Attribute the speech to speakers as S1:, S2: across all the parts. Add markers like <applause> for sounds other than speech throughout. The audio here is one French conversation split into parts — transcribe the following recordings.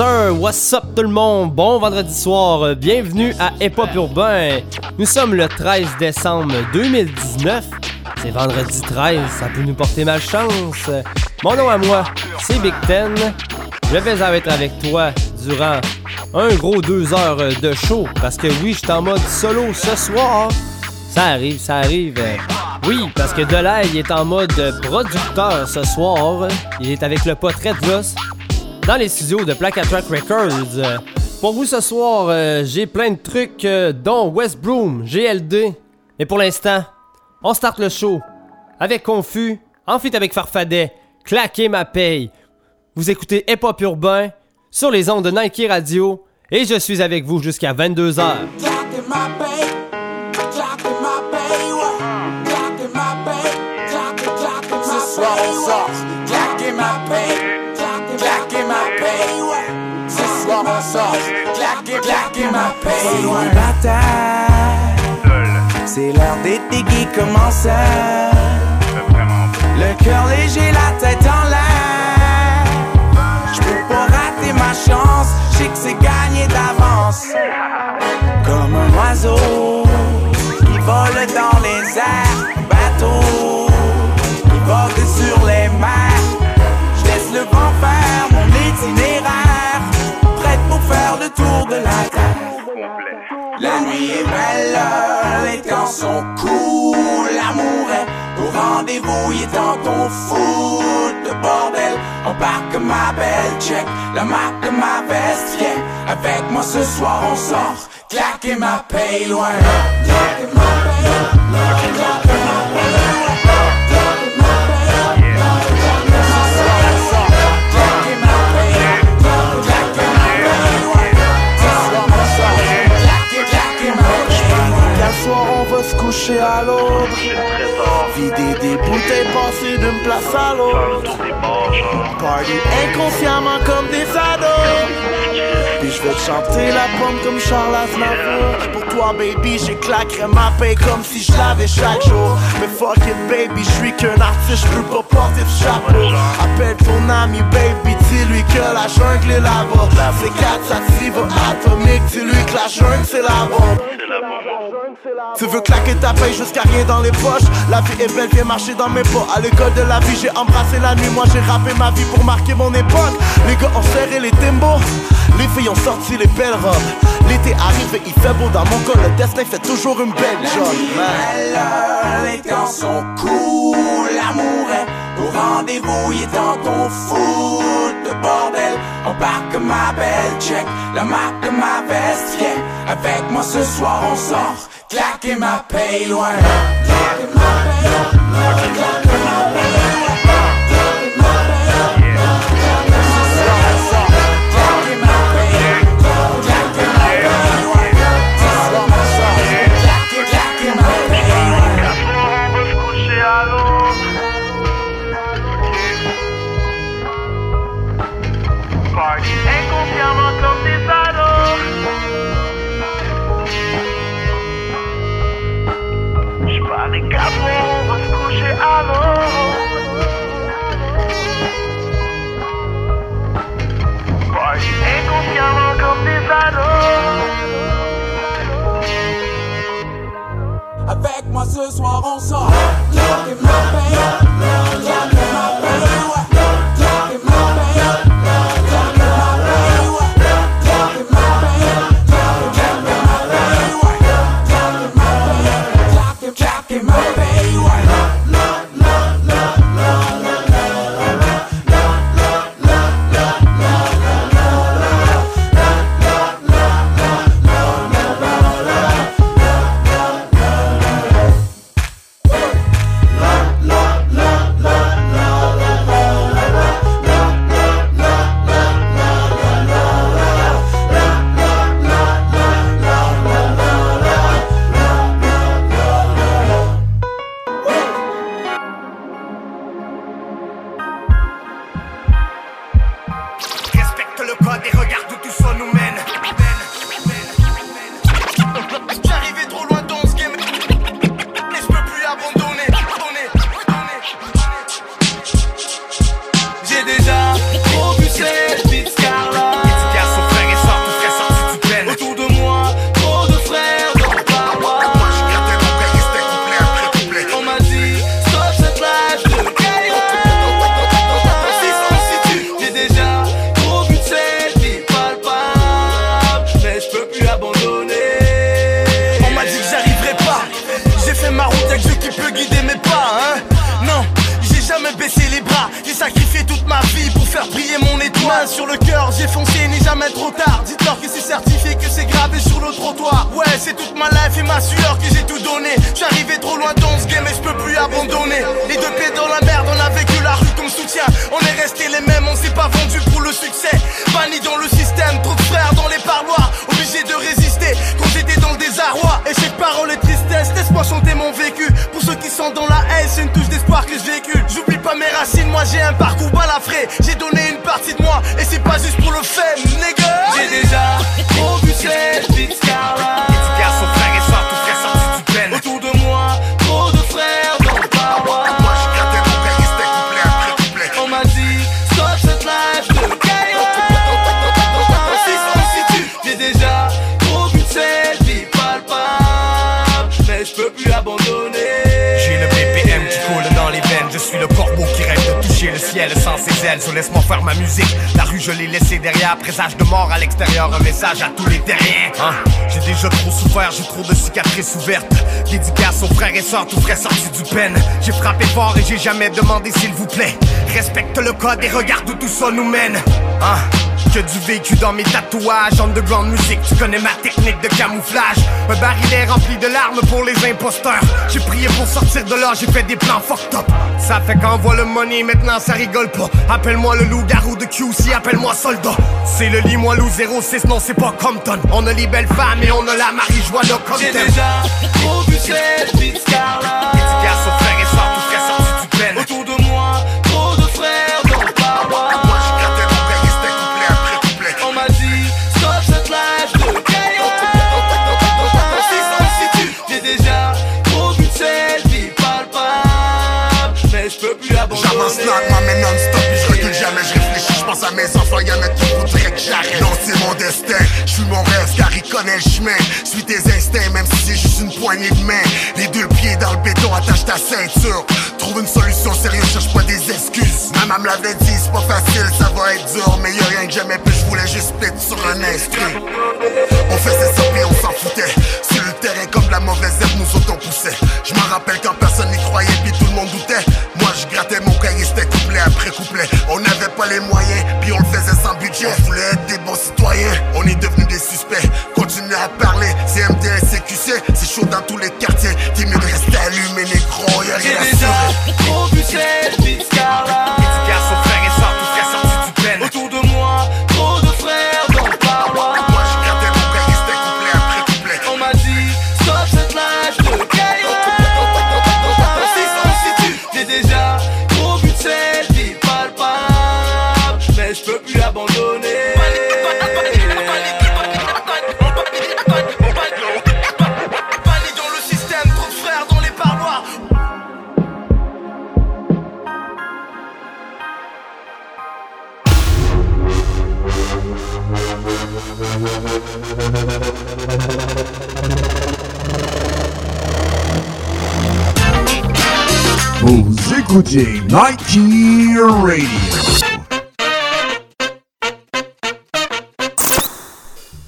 S1: What's up tout le monde? Bon vendredi soir, euh, bienvenue à Hip Hop Urbain. Nous sommes le 13 décembre 2019. C'est vendredi 13, ça peut nous porter malchance. Mon nom à moi, c'est Big Ten. Je vais être avec toi durant un gros deux heures de show parce que oui, je suis en mode solo ce soir. Ça arrive, ça arrive. Oui, parce que Delay est en mode producteur ce soir. Il est avec le pote Red Ross dans les studios de Black Track Records. Euh, Pour vous ce soir, euh, j'ai plein de trucs euh, dont West Broom, GLD. Et pour l'instant, on start le show avec Confus, en feat avec Farfadet, Claquer ma paye. Vous écoutez Hip Hop Urbain sur les ondes de Nike Radio et je suis avec vous jusqu'à 22h.
S2: Ma paye, ouais. bataille, c'est l'heure d'été qui commence. Le cœur léger, la tête en l'air. Je peux pas rater ma chance, je sais que c'est gagné d'avance. Comme un oiseau qui vole dans de la nuit est belle, les temps sont cool, l'amour est au rendez-vous, il est temps qu'on fout le bordel. Embarque ma belle, check la marque de ma veste, yeah. Avec moi ce soir on sort, claquer ma paye loin.
S3: Coucher à l'aube Vider des bouteilles, passer d'une place à l'autre. Party inconsciemment comme des ados Puis je vais te chanter la pomme comme Charles Aznavour. Pour toi baby j'éclaquerai ma paix comme si je l'avais chaque jour. Mais fuck it baby, je suis qu'un artiste, je peux pas porter de chapeau. Appelle ton ami baby, dis-lui que la jungle est là-bas. C'est 4 sativa atomique, dis-lui que la jungle c'est la bombe. Tu veux claquer ta paye jusqu'à rien dans les poches. La vie est belle, viens marcher dans mes pas. À l'école de la vie, j'ai embrassé la nuit. Moi j'ai rappé ma vie pour marquer mon époque. Les gars ont serré les Les filles ont sorti les belles robes. L'été arrive et il fait beau. Dans mon col Le destin fait toujours une belle job. man.
S2: belle, les temps sont cool, l'amour est au rendez-vous, il est temps qu'on fout le bordel. Embarque ma belle, check. La marque de ma veste, yeah. Avec moi ce soir on sort, claquer ma paye loin. Claquer ma paye, claquer
S4: ciel sans ses ailes. So laisse-moi faire ma musique. La rue, je l'ai laissé derrière. Présage de mort à l'extérieur. Un message à tous les terriens. Hein? J'ai déjà trop souffert, j'ai trop de cicatrices ouvertes. Dédicace aux frères et sœurs, tout frais sortis du peine. J'ai frappé fort et j'ai jamais demandé s'il vous plaît. Respecte le code et regarde où tout ça nous mène. Hein? Que du vécu dans mes tatouages, underground musique, tu connais ma technique de camouflage. Un barillet rempli de larmes pour les imposteurs. J'ai prié pour sortir de là, j'ai fait des plans fucked up. Ça fait qu'envoie le money, maintenant ça rigole pas. Appelle-moi le loup-garou de QC, appelle-moi soldat. C'est le lit, moi loup 06, non c'est pas Compton. On a les belles femmes et on a la marijuana comme
S5: J'ai déjà trop vu cette petite Scarla.
S4: Dédicace
S6: à mes enfants, y'en a qui voudraient que j'arrête. Non c'est mon destin, je suis mon rêve car il connaît le chemin. Suis tes instincts même si c'est juste une poignée de main. Les deux pieds dans le béton, attache ta ceinture. Trouve une solution sérieuse, cherche pas des excuses. Ma maman l'avait dit, c'est pas facile, ça va être dur. Mais y'a rien que j'aimais plus, je voulais juste péter sur un instru. On faisait ça puis on s'en foutait. Sur le terrain comme la mauvaise herbe, nous on poussait. Je m'en rappelle quand personne n'y croyait puis tout le monde doutait. Moi je grattais mon cahier, c'était couplet après couplet. On n'avait pas les moyens, puis on le faisait sans budget. On voulait être des bons citoyens, on est devenus des suspects. Continuez à parler, c'est MDS, CQC, c'est chaud dans tous les quartiers. T'es mieux de rester allumé, négro, y'a
S5: J'ai
S6: rien à
S5: déjà trop cette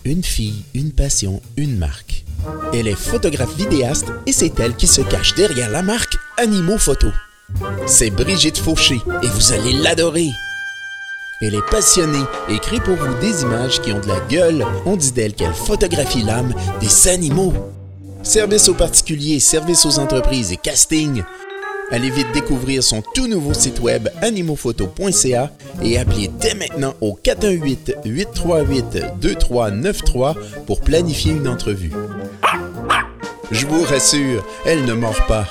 S7: Une fille, une passion, une marque. Elle est photographe vidéaste et c'est elle qui se cache derrière la marque Animaux Photo. C'est Brigitte Fauché et vous allez l'adorer. Elle est passionnée et crée pour vous des images qui ont de la gueule. On dit d'elle qu'elle photographie l'âme des animaux. Service aux particuliers, service aux entreprises et casting. Allez vite découvrir son tout nouveau site web animophoto.ca et appelez dès maintenant au 418-838-2393 pour planifier une entrevue. Je vous rassure, elle ne mord pas.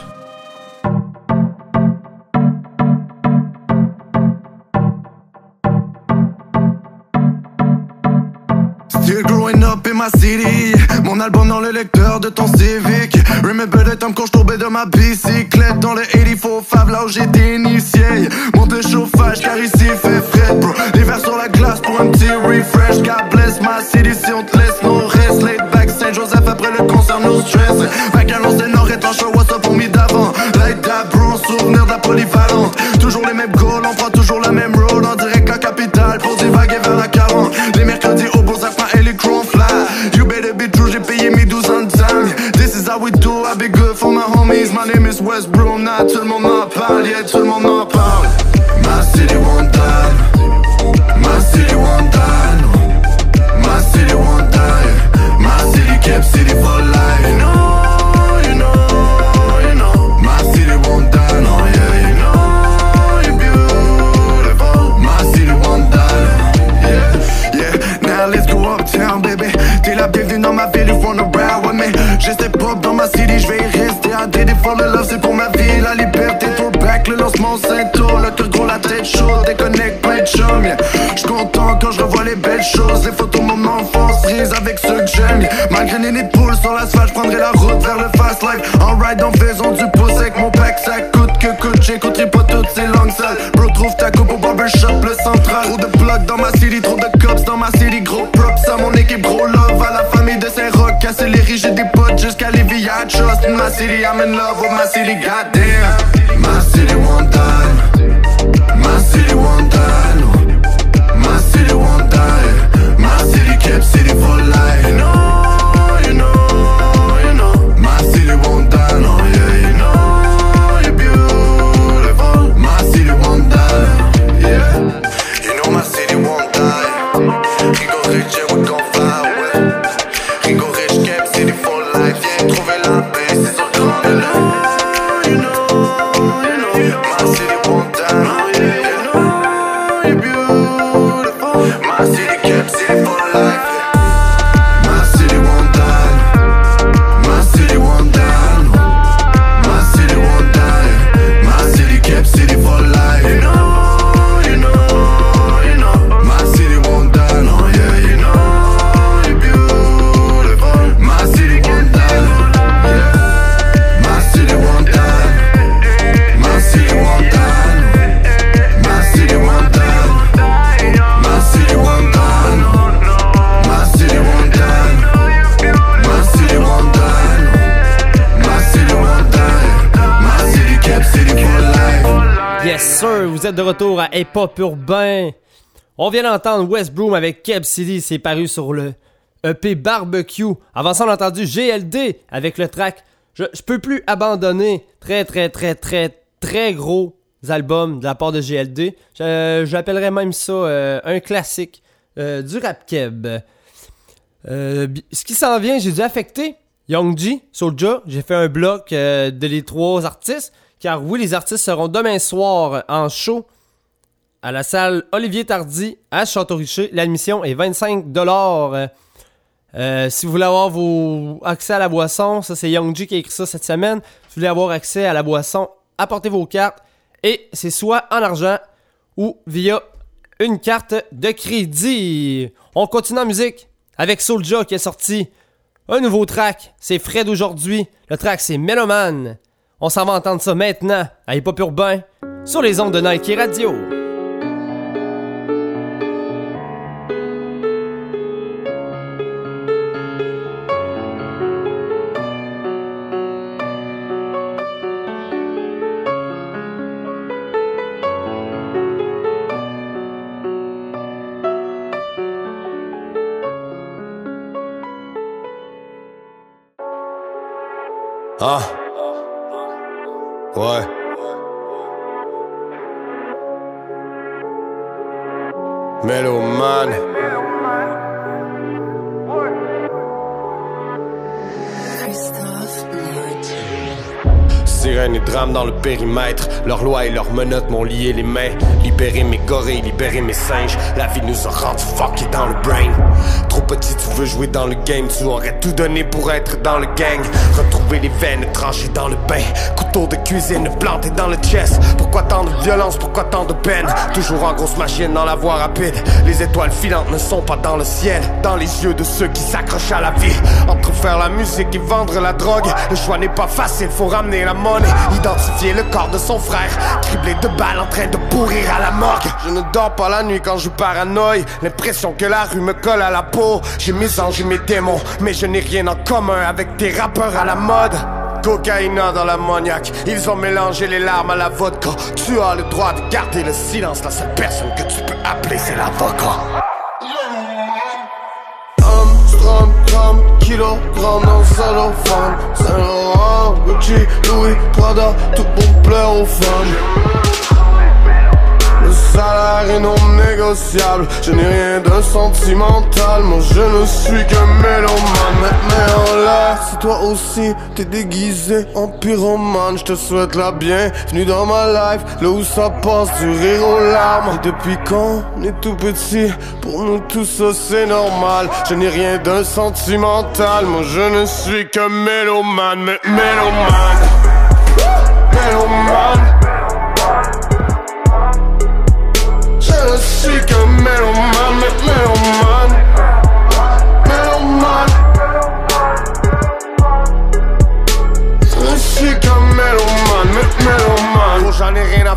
S8: Still growing up in my city album dans le lecteur de ton Civic Remember the time quand je tombais de ma bicyclette. Dans le 84 Fab là où j'étais initié. Monte le chauffage car ici fait frais bro. L'hiver sur la glace pour un refresh. God bless my city on te laisse nos restes Laid back Saint-Joseph après le concert no stress. Vacances des nord étanche what's up pour mis d'avant. Light that bro souvenir de la polyvalente. Toujours les mêmes goals on toujours la même West Broom Nah tout le monde m'en parle les photos de mon enfance, prises avec ceux que j'aime, Malgré les nids de poules sur l'asphalte, j'prendrai la route vers le fast life. En ride en faisant du pouce avec mon pack, ça coûte que coûte, j'écouterai pas toutes ces langues sales. Bro, trouve ta coupe au barbershop, le central. Trop de plugs dans ma city, trop de cops dans ma city, gros props à mon équipe, gros love à la famille de Saint-Roch, casser les riches, des potes jusqu'à les I trust my city, I'm in love with my city, goddamn. My city won't die.
S1: De retour à Hip Hop Urbain. On vient d'entendre West Broom avec Keb City, c'est paru sur le EP Barbecue. Avant ça, on a entendu GLD avec le track Je, je peux plus abandonner. Très, très, très, très, très gros album de la part de GLD. J'appellerais même ça euh, un classique euh, du rap keb. Euh, ce qui s'en vient, j'ai dû affecter Young G, Soulja. J'ai fait un bloc de les trois artistes. Car oui, les artistes seront demain soir en show à la salle Olivier Tardy à Château-Richer. L'admission est 25$. Euh, si vous voulez avoir vos accès à la boisson, ça c'est Young G qui a écrit ça cette semaine. Si vous voulez avoir accès à la boisson, apportez vos cartes. Et c'est soit en argent ou via une carte de crédit. On continue en musique avec Soulja qui est sorti un nouveau track. C'est Fred aujourd'hui. Le track c'est Meloman. On s'en va entendre ça maintenant à Hip Hop Urbain sur les ondes de Nike Radio.
S4: Ah. Dans le périmètre. Leurs lois et leurs menottes m'ont lié les mains. Libérer mes gorilles, libérer mes singes. La vie nous a rendu fuckés dans le brain. Trop petit, tu veux jouer dans le game. Tu aurais tout donné pour être dans le gang. Retrouver les veines tranchées dans le bain. Couteau de cuisine planté dans le Pourquoi tant de violence, pourquoi tant de peine? Toujours en grosse machine dans la voie rapide. Les étoiles filantes ne sont pas dans le ciel. Dans les yeux de ceux qui s'accrochent à la vie. Entre faire la musique et vendre la drogue. Le choix n'est pas facile, faut ramener la monnaie. Identifier le corps de son frère. Criblé de balles en train de pourrir à la morgue. Je ne dors pas la nuit quand je paranoïe. L'impression que la rue me colle à la peau. J'ai mes anges et mes démons. Mais je n'ai rien en commun avec tes rappeurs à la mode. Cocaïna dans l'ammoniaque, ils ont mélangé les larmes à la vodka. Tu as le droit de garder le silence, la seule personne que tu peux appeler c'est l'avocat.
S8: Armstrong, gramme, kilogramme dans cellophane Saint Laurent, Gucci, Louis, Prada, tout pour plaire aux Le salaire est non négociable. Je n'ai rien de sentimental Moi je ne suis qu'un mélomane. Mais, en l'air, si toi aussi t'es déguisé en pyromane Je te souhaite la bienvenue dans ma life. Là où ça passe du rire aux larmes. Depuis quand on est tout petit Pour nous tous ça c'est normal. Je n'ai rien de sentimental Moi je ne suis que mélomane. Mélomane. Mélomane
S5: Chica melomane, melomane Melomane Chica melomane, meloman.
S4: J'en ai rien à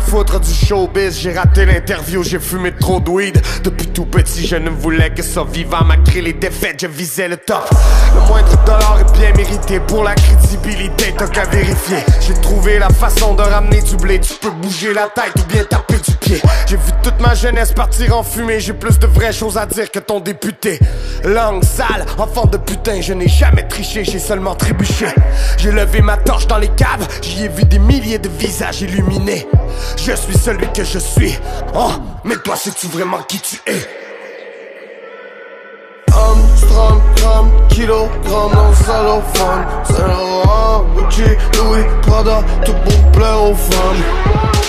S4: showbiz, j'ai raté l'interview, j'ai fumé trop de weed. Depuis tout petit, je ne voulais que ça vivant, malgré les défaites, je visais le top. Le moindre dollar est bien mérité pour la crédibilité, t'as qu'à vérifier. J'ai trouvé la façon de ramener du blé, tu peux bouger la tête ou bien taper du pied. J'ai vu toute ma jeunesse partir en fumée, j'ai plus de vraies choses à dire que ton député. Langue sale, enfant de putain, je n'ai jamais triché, j'ai seulement trébuché. J'ai levé ma torche dans les caves, j'y ai vu des milliers de visages illuminés. Je suis celui que je suis. Oh, mais toi, sais-tu vraiment qui tu es?
S5: Armstrong, gramme, kilogramme dans le cellophane Saint Laurent, Gucci, Louis, Prada, tout pour plaire aux femmes le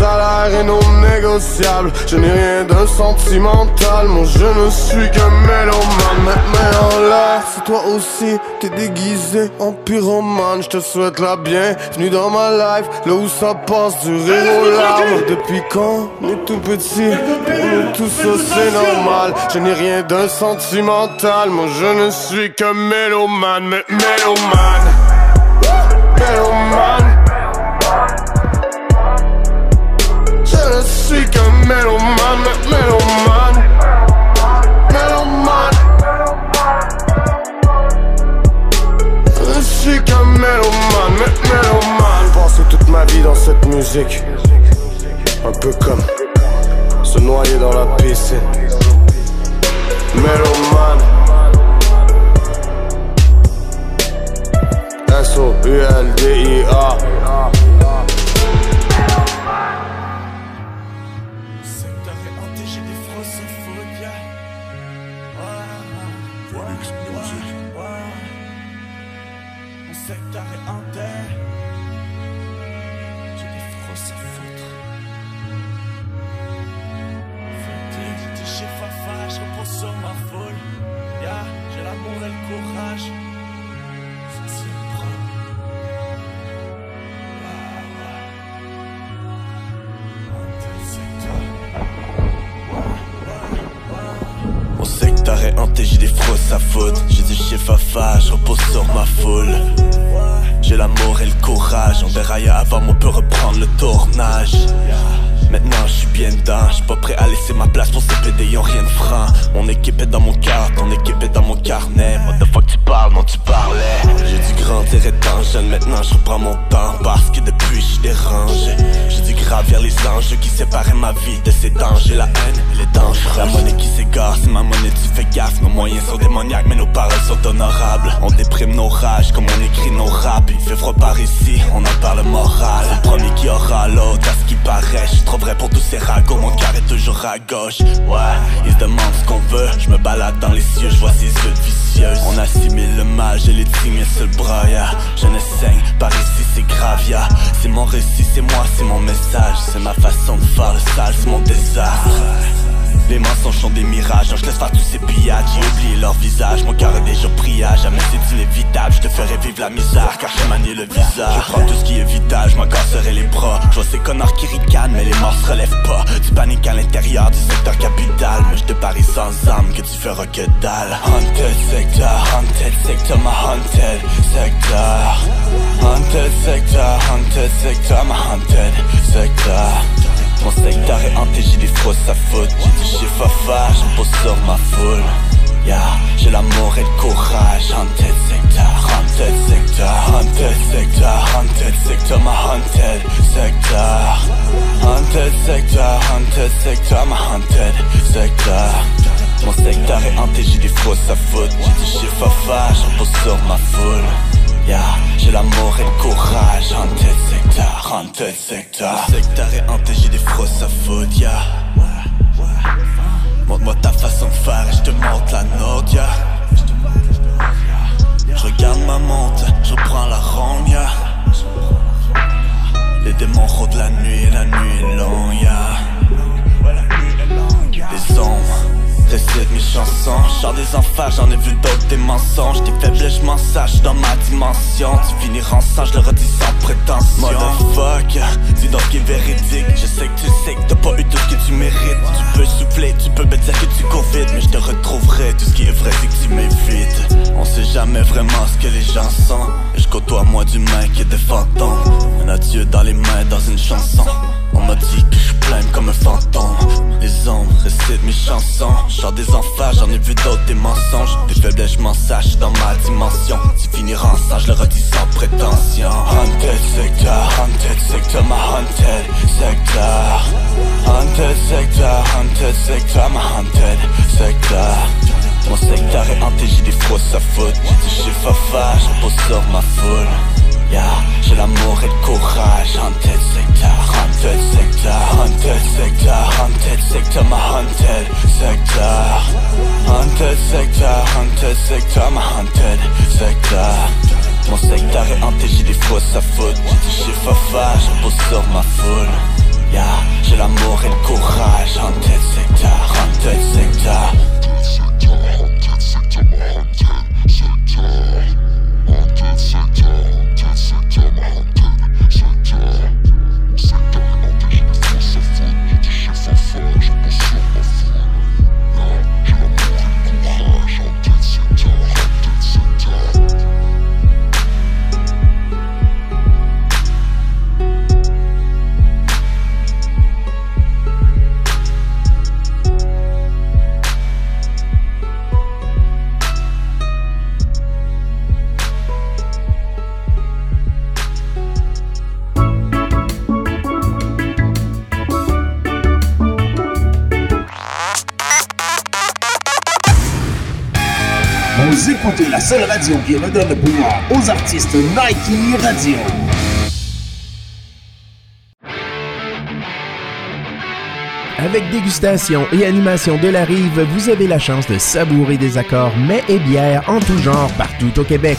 S5: salaire est non négociable. Je n'ai rien de sentimental Mon je ne suis qu'un mélomane. Mais en l'air, c'est toi aussi T'es déguisé en pyromane Je te souhaite la bienvenue dans ma life. Là où ça passe du rire aux larmes. Depuis quand on est tout petit Pour nous tous ça c'est normal. Je n'ai rien de sentimental Moi je ne suis qu'un mélomane. Mélomane. Mélomane mélomane. Je suis qu'un toute ma vie dans cette musique, un peu comme se noyer dans la piscine. Mélomane. S-O-U-L-D-I-A.
S9: Je suis bien dedans, je suis pas prêt à laisser ma place pour ces PD, y'ont rien de franc. Mon équipe est dans mon cœur, ton équipe est dans mon carnet. What the fuck tu parles, non tu parlais. J'ai dû grandir étant jeune, maintenant je mon temps parce que depuis je dérangé. J'ai dû gravir les enjeux qui séparaient ma vie de ces dangers. La haine, elle est dangereuse. La monnaie qui s'égare, c'est ma monnaie, tu fais gaffe. Nos moyens sont démoniaques, mais nos paroles sont honorables. On déprime nos rages comme on écrit nos raps. Il fait froid par ici, on en parle moral. Le premier qui aura l'autre, à ce qui paraît. Je trop vrai pour tous ces ragots, mon cœur est toujours à gauche. Ouais, ils se demandent ce qu'on veut. Je me balade dans les cieux, je vois ces yeux vicieuses. On assimile le mal, j'ai les signes sur le bras, yeah. Je ne saigne, par ici c'est grave, yeah. C'est mon récit, c'est moi, c'est mon message. C'est ma façon de faire le sale, c'est mon désastre. Les mensonges sont des mirages, non, je laisse faire tous ces pillages. J'ai oublié leur visage, mon cœur est déjà pris à Jamais c'est inévitable, je te ferai vivre la misère Car je manie le visage. Je prends tout ce qui est vital, je m'en casserai les bras. Je vois ces connards qui ricanent, mais les morts se relèvent pas. Tu paniques à l'intérieur du secteur capital. Mais je te parie sans âme que tu feras que dalle. Haunted sector, haunted sector, ma haunted sector. Haunted sector, haunted sector, ma haunted sector mon secteur est hanté, j'ai des frosses à faute. J'ai du chez Fafa, je pose sur ma foule. Yeah, j'ai l'amour et le courage. Haunted sector, haunted sector Haunted sector, haunted sector, ma haunted sector Haunted sector, haunted sector, ma haunted sector Mon secteur est hanté, j'ai des frosses à faute. J'ai du chez Fafa, je pose sur ma foule J'ai l'amour et le courage Haunted sector, haunted sector Le secteur. Est hanté, j'ai des frosses à faute, yeah. Montre-moi ta façon de faire et je te montre la nôtre, yeah. Je regarde ma montre, je prends la ronde, yeah. Les démons rôdent la nuit, la nuit est longue, yeah. Les ombres récite mes chansons. Genre des enfants, j'en ai vu d'autres, des mensonges. Tes faiblesses, je m'en sache dans ma dimension. Tu finiras ensemble, je le redis sans prétention. Motherfuck, dis donc qui est véridique. Je sais que tu sais que t'as pas eu tout ce que tu mérites. Tu peux souffler, tu peux me dire que tu cours. Mais je te retrouverai, tout ce qui est vrai, c'est que tu m'évites. On sait jamais vraiment ce que les gens sentent. Et je côtoie moi d'humains qui est des fantômes. Un adieu dans les mains dans une chanson. On m'a dit que je plains comme un fantôme. Les ombres récitent mes chansons. Genre des enfants, j'en ai vu d'autres, des mensonges. Des faiblesses, je m'en sache dans ma dimension. Tu finiras en sang, je le redis sans prétention. Haunted sector, haunted sector, ma haunted sector. Haunted sector, haunted sector, ma haunted sector. Mon secteur est hanté, j'ai des fausses à foutre. J'ai Fafa, je pose sur ma foule. Yeah, j'ai l'amour et le courage. Haunted sector, haunted sector, haunted sector, haunted sector, ma haunted sector. Haunted sector, haunted sector, ma haunted sector. Mon secteur est hanté, j'ai des fausses à foutre. J'ai touché Fafa, je pose sur ma foule. Yeah, j'ai l'amour et le courage. Haunted sector, haunted sector.
S10: La seule radio qui redonne le pouvoir aux artistes Nike Radio.
S7: Avec dégustation et animation de la rive, vous avez la chance de savourer des accords mets et bières en tout genre partout au Québec.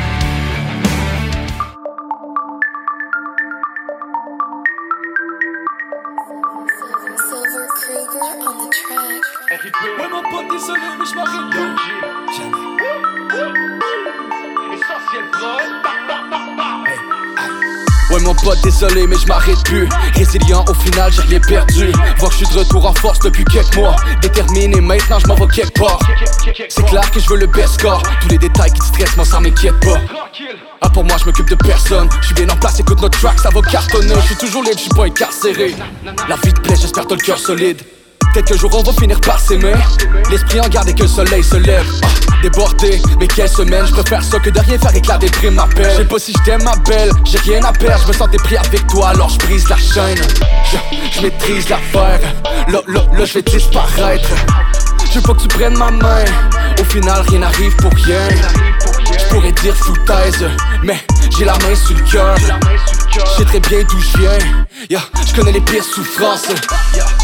S11: Désolé mais je m'arrête plus. Résilient au final j'ai rien perdu. Vois que je suis de retour en force depuis quelques mois. Déterminé maintenant je m'en vais quelque part. C'est clair que je veux le best score. Tous les détails qui te stressent moi ça m'inquiète pas. Ah pour moi je m'occupe de personne. Je suis bien en place écoute notre track ça va cartonner. Je suis toujours libre je suis pas incarcéré. La vie te plaît j'espère t'as le cœur solide Peut-être que jour on va finir par s'aimer. L'esprit en garde et que le soleil se lève. Ah, Débordé, mais quelle semaine? Je préfère ça que de rien faire éclater prime ma pelle Je sais pas si je t'aime ma belle, j'ai rien à perdre. Je me sentais pris avec toi alors je brise la chaîne. Je, maîtrise l'affaire. Là, là, là je vais disparaître. Je veux pas que tu prennes ma main. Au final rien n'arrive pour rien. Je pourrais dire foutaise Mais j'ai la main sur le cœur. Je sais très bien d'où je viens. Je connais les pires souffrances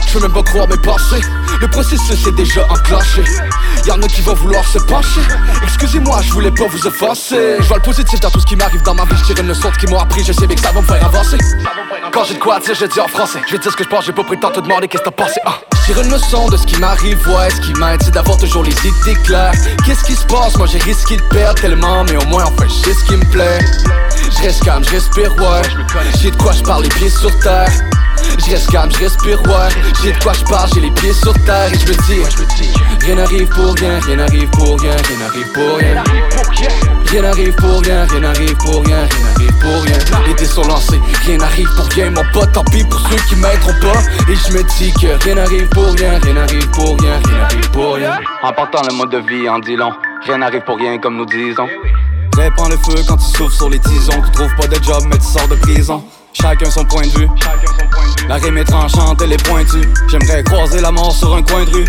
S11: Je veux même pas croire mes pensées Le processus est déjà enclenché. Y'en a qui vont vouloir se pencher. Excusez-moi, je voulais pas vous offenser Je vois le positif dans tout ce qui m'arrive dans ma vie. Je une leçon qui m'ont appris, je sais bien que ça va me faire avancer. Quand j'ai de quoi dire, je dis en français. Je vais dire ce que je pense, j'ai pas prétendre te demander qu'est-ce que t'as pensé ah. Tire une leçon de ce qui m'arrive, ouais, ce qui m'aide c'est d'avoir toujours les idées claires. Qu'est-ce qui se passe, moi j'ai risqué de perdre tellement Mais au moins enfin je sais ce qui me plaît. Je reste calme, je respire, ouais. J'ai de quoi je parle les pieds sur terre je reste calme, je respire, ouais J'ai de quoi je parle, j'ai les pieds sur terre Et je me dis, rien n'arrive pour rien, rien n'arrive pour rien, rien n'arrive pour rien Rien n'arrive pour rien, rien n'arrive pour rien, rien n'arrive pour rien Les dés sont lancés, rien n'arrive pour rien Mon pote, tant pis pour ceux qui m'aideront pas Et je me dis que rien n'arrive pour rien, rien n'arrive pour rien, rien n'arrive pour rien En partant le mode de vie en dit long Rien n'arrive pour rien comme nous disons Répand le feu quand tu souffles sur les tisons Tu trouves pas de job mais tu sors de prison Chacun son point de vue. La rime est tranchante, elle est pointue. J'aimerais croiser la mort sur un coin de rue.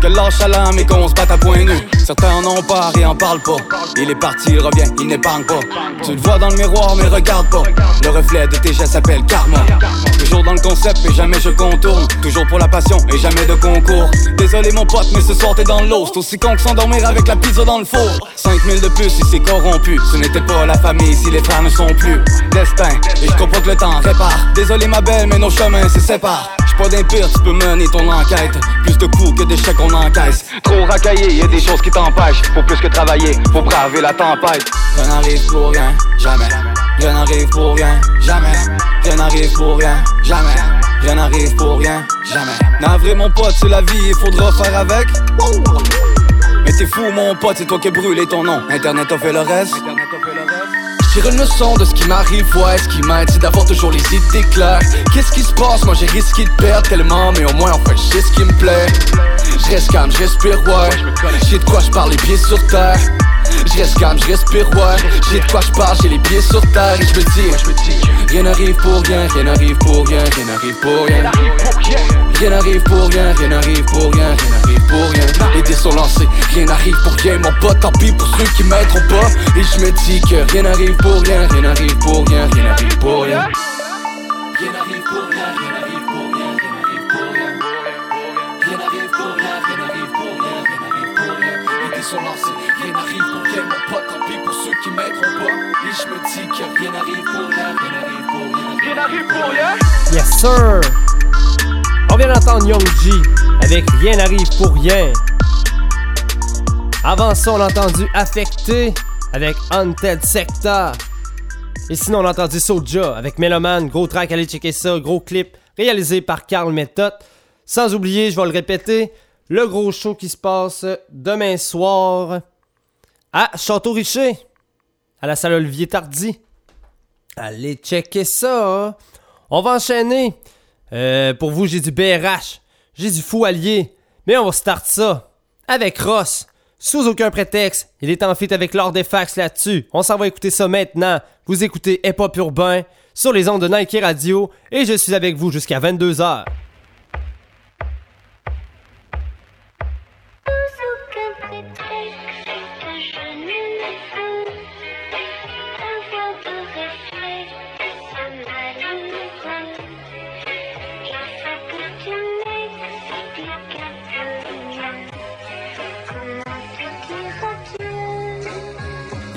S11: Qu'elle lâche à l'âme et qu'on se batte à point nu. Certains en ont peur et en parlent pas. Il est parti, il revient, il n'épargne pas. Tu le vois dans le miroir, mais regarde pas. Le reflet de tes gestes s'appelle karma. Toujours dans le concept et jamais je contourne. Toujours pour la passion et jamais de concours. Désolé mon pote, mais ce soir t'es dans l'eau. C'est aussi con que s'endormir avec la pizza dans le four. 5000 de plus si c'est corrompu. Ce n'était pas la famille si les frères ne sont plus. Destin, et je comprends que le temps temps répare. Désolé ma belle, mais nos chemins se séparent. J'suis pas d'un pire, tu peux mener ton enquête. Plus de coups que d'échecs qu'on encaisse. Trop racaillé, y a des choses qui t'empêchent. Faut plus que travailler, faut braver la tempête. Rien n'arrive pour rien, jamais. Rien n'arrive pour rien, jamais. Rien n'arrive pour rien, jamais. Rien n'arrive pour rien, jamais. Navré mon pote, c'est la vie, il faudra faire avec. Mais t'es fou mon pote, c'est toi qui brûlé ton nom. Internet a fait le reste. Tire une leçon de ce qui m'arrive, ouais, ce qui m'aide, c'est d'avoir toujours les idées claires. Qu'est-ce qui se passe? Moi j'ai risqué de perdre tellement, mais au moins on fait juste ce qui me plaît. Je reste calme, j'espère, ouais. J'ai de quoi je parle les pieds sur terre. Je reste calme, je respire. J'ai de quoi je parle, j'ai les pieds sur terre. Et je me dis, rien n'arrive pour rien, rien n'arrive pour rien, rien n'arrive pour rien. Rien n'arrive pour rien, rien n'arrive pour rien, rien n'arrive pour rien. Les dés sont lancés, rien n'arrive pour rien, mon pote, tant pis pour ceux qui m'aideront pas. Et je me dis que rien n'arrive pour rien, rien n'arrive pour rien, rien n'arrive pour rien. Rien n'arrive pour rien, rien n'arrive pour rien, Rien n'arrive pour mon pote, pour ceux qui. Et dis n'arrive pour rien, rien n'arrive pour rien.
S1: Yes, sir! On vient d'entendre Young G avec Rien n'arrive pour rien. Avant ça, on a entendu Affecté avec Unted Sector. Et sinon, on a entendu Soulja avec Meloman, gros track, allez checker ça, gros clip réalisé par Carl Method. Sans oublier, je vais le répéter, le gros show qui se passe demain soir à Château-Richer, à la salle Olivier Tardy. Allez checker ça. On va enchaîner. Euh, pour vous, j'ai du BRH, j'ai du fou allié, mais on va start ça avec Ross. Sous aucun prétexte, il est en fit avec Lord Fax là-dessus. On s'en va écouter ça maintenant. Vous écoutez Hip Urbain sur les ondes de Nike Radio et je suis avec vous jusqu'à 22h.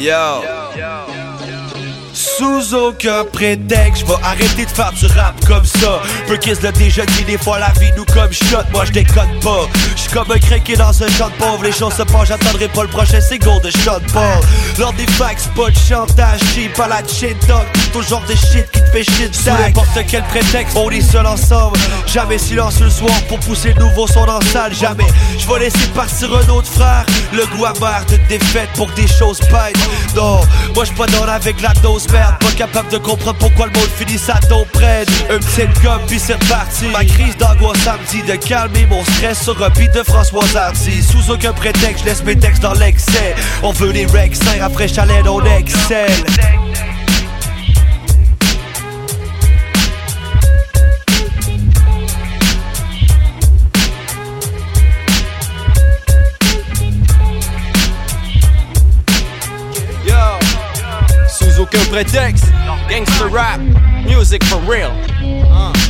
S12: Yo. Sous aucun prétexte, je vais arrêter de faire du rap comme ça. Peu qu'ils l'a déjà dit, des fois la vie nous comme shot, moi je déconne pas. Je suis comme un craqué dans un champ de pauvre, les choses se passent, j'attendrai pas le prochain single de Sean Paul. Lors des fax, pas de chantage, cheap, pas la shit dog, tout genre de shit qui te fait shit Sous n'importe quel prétexte, on est seul ensemble. Jamais silence le soir pour pousser le nouveau son dans la salle, jamais. Je vais laisser partir un autre frère, le goût amer de défaite pour que des choses pètent. Non, moi je pas dans avec la dose pas capable de comprendre pourquoi le monde finit dos prenne. Un petit gomme puis c'est reparti. Ma crise d'angoisse samedi de calmer mon stress sur un beat de François Hardy. Sous aucun prétexte, je laisse mes textes dans l'excès. On veut les rex après chalet, on excelle.
S13: Aucun prétexte, gangster rap, music for real. Uh.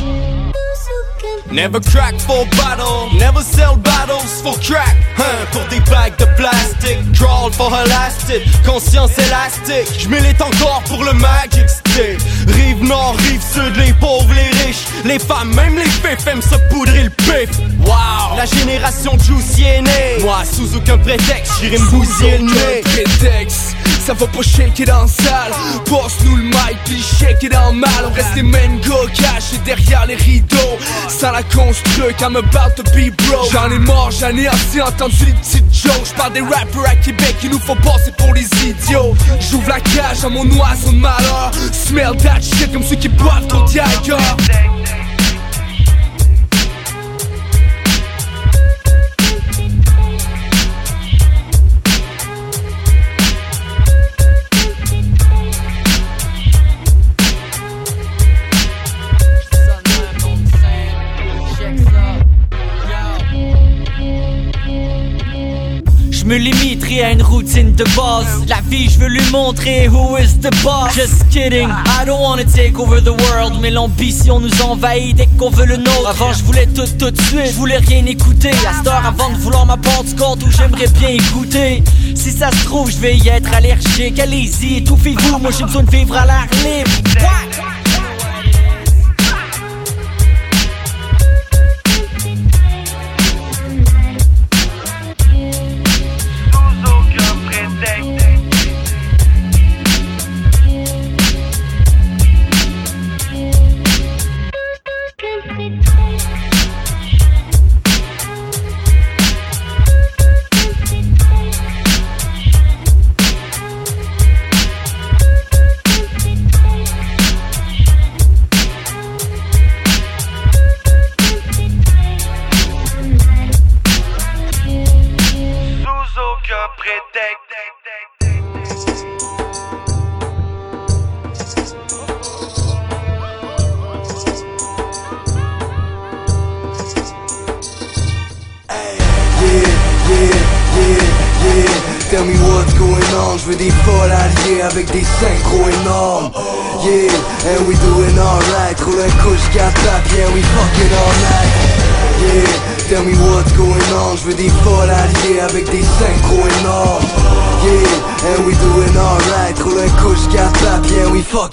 S13: Never crack for bottle, never sell bottles for crack. Hein, pour des bagues de plastique, crawl for elastic, conscience élastique. J'milite encore pour le Magic Stick. Rive nord, rive sud, les pauvres, les riches, les femmes, même les fifs aiment se poudrer le pif. Wow, la génération Juicy est née. Moi, sous aucun prétexte, j'irai me bousiller le nez.
S11: prétexte Ça va pas shaker dans la salle Passe-nous le mic puis shaker dans le mal On reste les mêmes gars cachés derrière les rideaux Sans la I'm about to be broke J'en ai mort, j'en ai assez entendu les petites jokes J'parle des rappers à Québec qui nous font passer pour les idiots. J'ouvre la cage à mon oiseau de malheur. Smell that shit comme ceux qui boivent trop Jagger
S14: Me limiterai à une routine de base. La vie, je veux lui montrer who is the boss. Just kidding, I don't wanna take over the world. Mais l'ambition nous envahit dès qu'on veut le nôtre. Avant, je voulais tout tout de suite, je voulais rien écouter. À cette heure, avant de vouloir ma porte compte où j'aimerais bien écouter. Si ça se trouve, je vais y être allergique. Allez-y, étouffez-vous. Moi, j'ai besoin de vivre à l'air libre.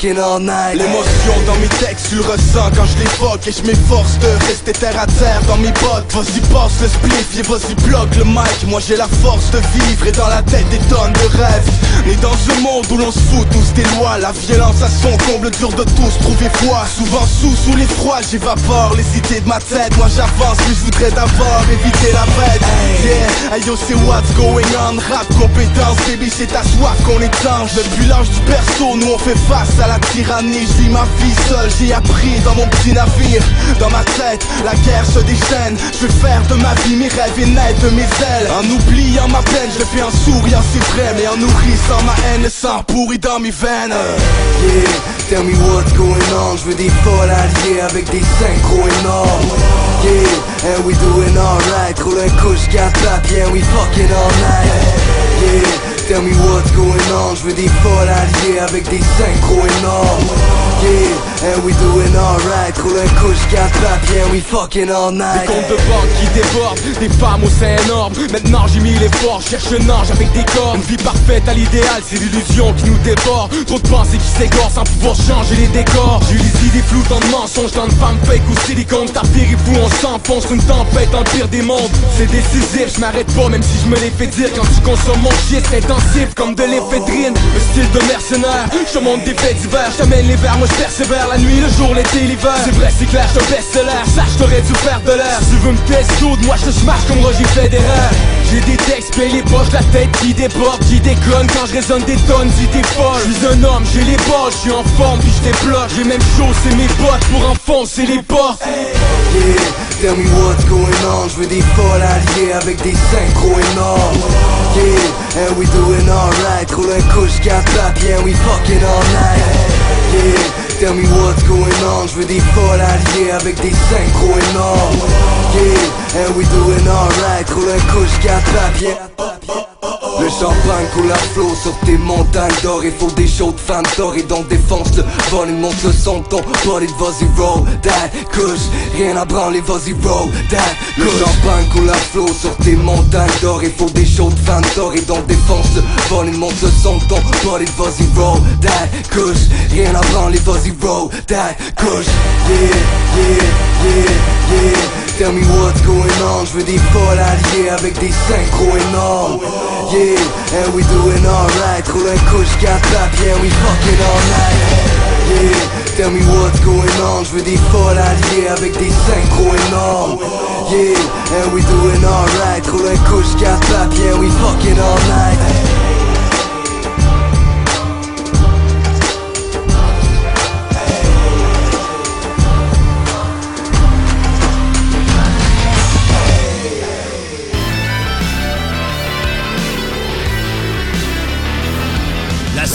S15: Fucking all night.
S16: L'émotion dans mes textes, tu le ressens quand je l'évoque Et je m'efforce de rester terre à terre dans mes bottes. Vas-y le spliff, et vas-y bloque le mic. Moi j'ai la force de vivre et dans la tête des tonnes de rêves. Mais dans ce monde où l'on se fout tous des lois. La violence à son comble, dur de tous trouver foi Souvent sous, sous les froids, j'évapore les cités de ma tête. Moi j'avance, mais je voudrais d'abord éviter la bête Yeah, hey yo c'est what's going on? Rap compétence baby c'est ta soif qu'on étanche. Depuis l'âge du perso nous on fait face à la tyrannie. Je vis ma vie seule j'ai appris dans mon petit navire Dans ma tête guerre se déchaîne. Je veux faire de ma vie mes rêves et naître de mes ailes. En oubliant ma peine je le fais en souriant c'est vrai Mais en nourrissant ma haine le sang pourri dans mes veines.
S15: Yeah, tell me what's going on. Je veux des folles alliées avec des synchros énormes. Yeah, and we doing alright. Roule un couche 4 yeah we fucking all night Yeah Tell me what's going on, je veux des folles alliées avec des synchros énormes. Yeah, and we doing alright, roule un couche 4 yeah we fucking all night.
S17: Des comptes de banque qui débordent, des femmes au sein énorme. Maintenant j'ai mis l'effort, cherche un ange avec des corps. Une vie parfaite à l'idéal, c'est l'illusion qui nous déborde. Trop de pensées qui s'égorent sans pouvoir changer les décors. J'ai les idées floues dans de mensonges, dans de femmes fake ou silicone. Tapir et fou, on s'enfonce, une tempête dans le pire des mondes. C'est décisif, je m'arrête pas même si je me l'ai fait dire. Quand tu consommes mon shit, c'est comme de l'éphédrine Le style de mercenaire, je te montre des faits divers Je t'amène les verres, moi je persévère. La nuit, le jour, l'été, l'hiver. C'est vrai, c'est clair, je te baisse l'air. Ça, je t'aurais dû faire de l'air. Si tu veux me tester moi je te smash comme Roger Federer. J'ai des textes, plein les poches, la tête qui déborde Qui déconne. Quand je résonne des tonnes, t'es folle Je suis un homme, j'ai les balles, je suis en forme puis je débloque. J'ai même chaussé mes bottes pour enfoncer les portes
S15: tell me what's going on. Je veux des folles alliées avec des synchros énormes. Yeah, and we doing alright. Roule un couche 4 yeah we fucking all night Yeah, tell me what's going on. Je veux des folles alliées avec des synchros énormes. Yeah, and we doing alright. Roule un couche 4 yeah le champagne coule à flot sur tes montagnes. D'or Il faut des chaudes fans d'or et donc défonce le volume Monte le son de ton body Vas-y roll. That couche Rien à branler vas-y roll. That Le champagne coule à flot sur tes montagnes. D'or Il faut des chaudes fans d'or et donc défonce le volume Monte le son de ton body Vas-y roll. That couche Rien à branler vas-y roll. That couche. Yeah, yeah, yeah, yeah. Tell me what's going on, je veux des folles alliées avec des synchros énormes. Yeah, and we doing alright, roule un couche 4 yeah we fucking all night Yeah, tell me what's going on, je veux des folles alliées avec des synchros énormes Yeah, and we doing alright, roule un couche 4 yeah we fucking all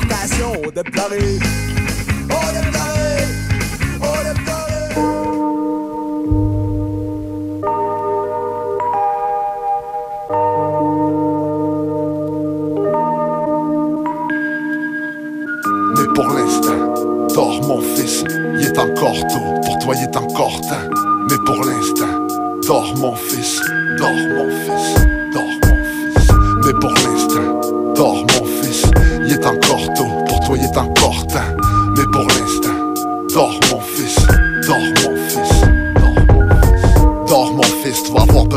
S18: de. Au Dep de Rive.
S19: Mais pour l'instant, dors mon fils, il est encore tôt, pour toi il est encore temps. Mais pour l'instant, dors mon fils, dors mon fils, dors mon fils. Mais pour l'instant, dors mon fils, il est encore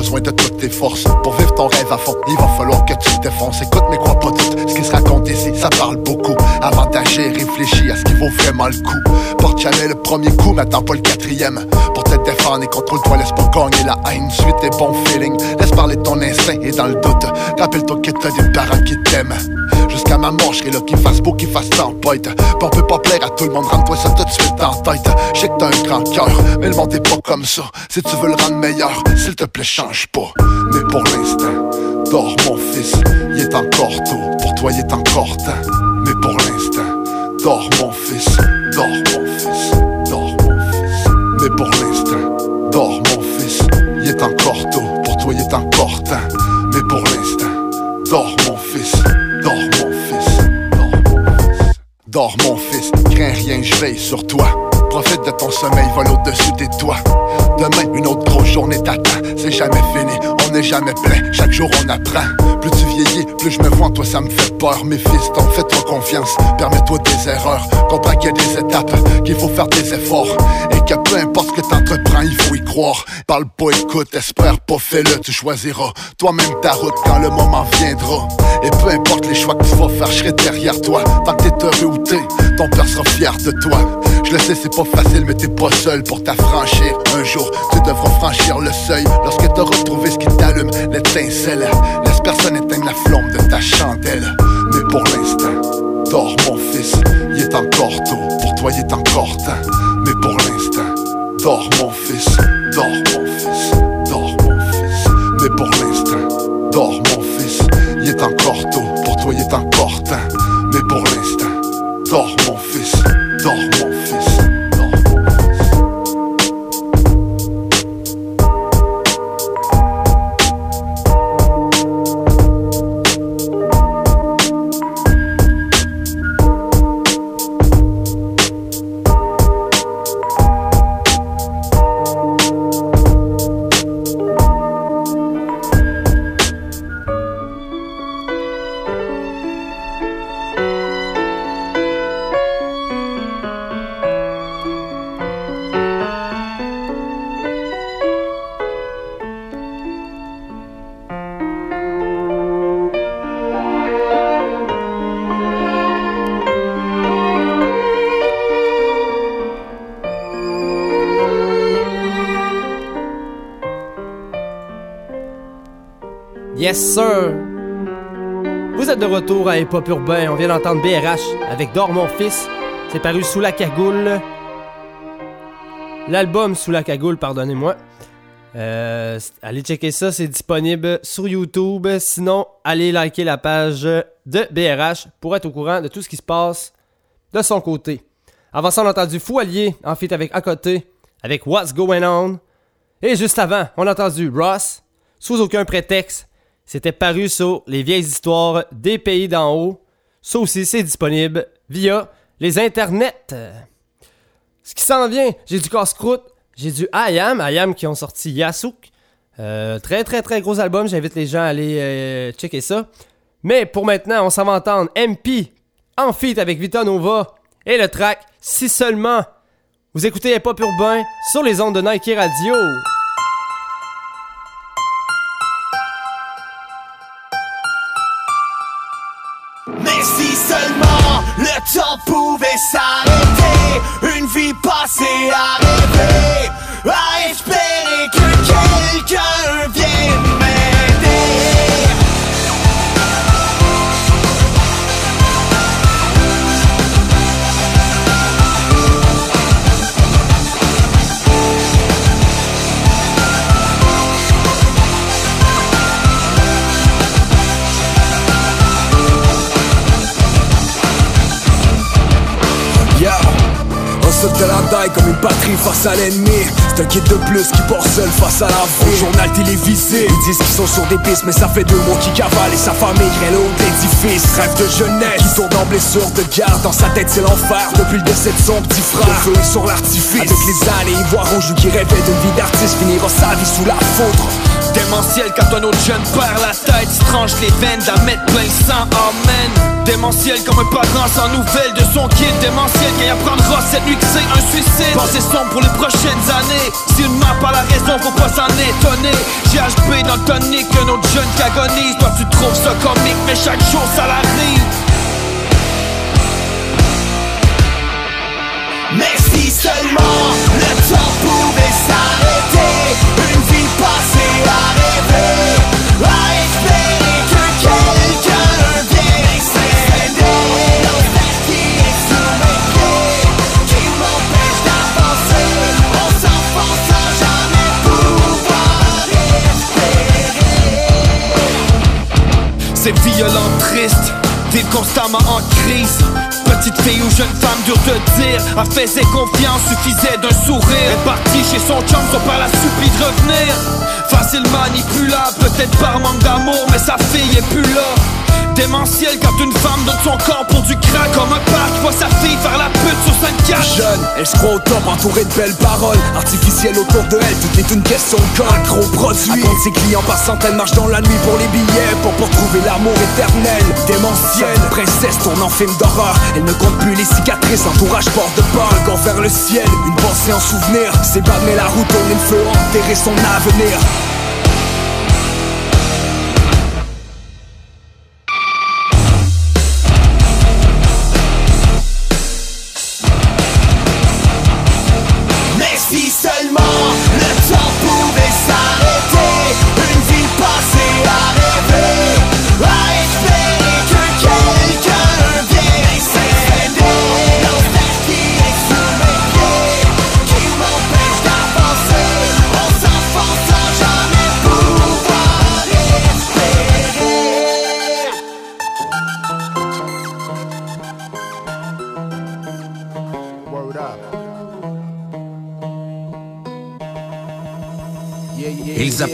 S19: besoin de toutes tes forces Pour vivre ton rêve à fond, il va falloir que tu te défonces Écoute mais crois pas tout, ce qui se raconte ici, ça parle beaucoup. Avant d'agir, réfléchis à ce qui vaut vraiment le coup. Porte jamais le premier coup, mais attends pas le quatrième. Pour te défendre et contrôle-toi, laisse pas gagner la haine. Suis tes bons feelings, laisse parler ton instinct et dans le doute. Rappelle-toi que t'as des parents qui t'aiment Jusqu'à ma mort, je là qu'il fasse beau, qu'il fasse tempête. Pis on peut pas plaire à tout le monde, rends-toi ça tout de suite en tête. Je que t'as un grand cœur, mais le monde est pas comme ça. Si tu veux le rendre meilleur, s'il te plaît change pas. Mais pour l'instant, dors mon fils, il est encore tôt. Pour toi il est encore temps, mais pour l'instant Dors mon fils, dors mon fils, dors mon fils. Mais pour l'instant, dors mon fils, il est encore sur toi. Profite de ton sommeil, vole au-dessus des toits. Demain, une autre grosse journée t'attend. C'est jamais fini, on n'est jamais plein. Chaque jour, on apprend. Plus je me vois en toi, ça me fait peur. Mes fils, t'en fais-toi confiance. Permets-toi des erreurs. Comprends qu'il y a des étapes, qu'il faut faire des efforts. Et que peu importe ce que t'entreprends, il faut y croire. Parle pas, écoute, espère pas, fais-le, tu choisiras. Toi-même ta route quand le moment viendra. Et peu importe les choix que tu vas faire, je serai derrière toi. Tant que t'es heureux ou t'es, ton père sera fier de toi. Je le sais, c'est pas facile, mais t'es pas seul pour t'affranchir. Un jour, tu devras franchir le seuil. Lorsque t'as retrouvé ce qui t'allume, l'étincelle. Laisse personne éteindre la flamme de ta chandelle. Mais pour l'instant, dors mon fils, il est encore tôt. Pour toi, il est encore temps. Mais pour l'instant, dors mon fils, dors mon fils, dors mon fils. Mais pour l'instant,
S1: Yes, sir! Vous êtes de retour à Hip Hop Urbain. On vient d'entendre BRH avec Dors mon fils. C'est paru sous la cagoule. L'album sous la cagoule, pardonnez-moi. Euh, allez checker ça, c'est disponible sur YouTube. Sinon, allez liker la page de BRH pour être au courant de tout ce qui se passe de son côté. Avant ça, on a entendu Fou Allier en feat avec À côté, avec What's Going On. Et juste avant, on a entendu Ross, sous aucun prétexte. C'était paru sur Les vieilles histoires des pays d'en haut. Ça aussi, c'est disponible via les internets. Ce qui s'en vient, j'ai du casse-croûte, j'ai du IAM, IAM qui ont sorti Yasuk. Euh, très très très gros album, j'invite les gens à aller euh, checker ça. Mais pour maintenant, on s'en va entendre MP en feat avec Vita Nova et le track Si seulement. Vous écoutez Hip Hop Urbain sur les ondes de Nike Radio.
S20: Pouvait s'arrêter, une vie passée à rêver, à
S16: comme une patrie face à l'ennemi. C'est un de plus qui porte seul face à la vie. Journal télévisé, ils disent qu'ils sont sur des pistes Mais ça fait deux mois qu'ils cavalent et sa famille grêle au d'édifice Rêve de jeunesse, qui tourne en blessure de guerre Dans sa tête c'est l'enfer, depuis le décès de son petit frère feu sur l'artifice, avec les années il voit rouge ou qui rêvait d'une vie d'artiste Finira sa vie sous la foudre
S21: Démentiel quand un autre jeune perd la tête, se tranche les veines, d'à mettre plein le sang, amen. Démentiel comme un parent sans nouvelles de son kid. Démentiel qu'il apprendra cette nuit que c'est un suicide. Pensez son pour les prochaines années. S'il m'a pas la raison, faut pas s'en étonner. GHP dans le tonique, un autre jeune qui agonise. Toi tu trouves ça comique, mais chaque jour ça l'arrive.
S13: Mais si seulement le temps pouvait s'arrêter
S21: C'est violent, triste, t'es constamment en crise. Petite fille ou jeune femme, dur de dire. Elle faisait confiance, suffisait d'un sourire. Elle partie chez son chum, son père la supplie de revenir. Facile manipulable, peut-être par manque d'amour, mais sa fille est plus là. Démentiel quand une femme donne son corps pour du crack Comme un qui voit sa fille faire la pute sur 5
S16: Jeune, elle se croit au top, entourée de belles paroles. Artificielles autour de elle, tout est une question de corps Un produit, compte ses clients par centaines Marche dans la nuit pour les billets, pour, pour trouver l'amour éternel. Démentielle, princesse tourne en film d'horreur. Elle ne compte plus les cicatrices, entourage porte de peur Un corps vers le ciel, une pensée en souvenir. C'est mais la route, tourner le feu, enterrer son avenir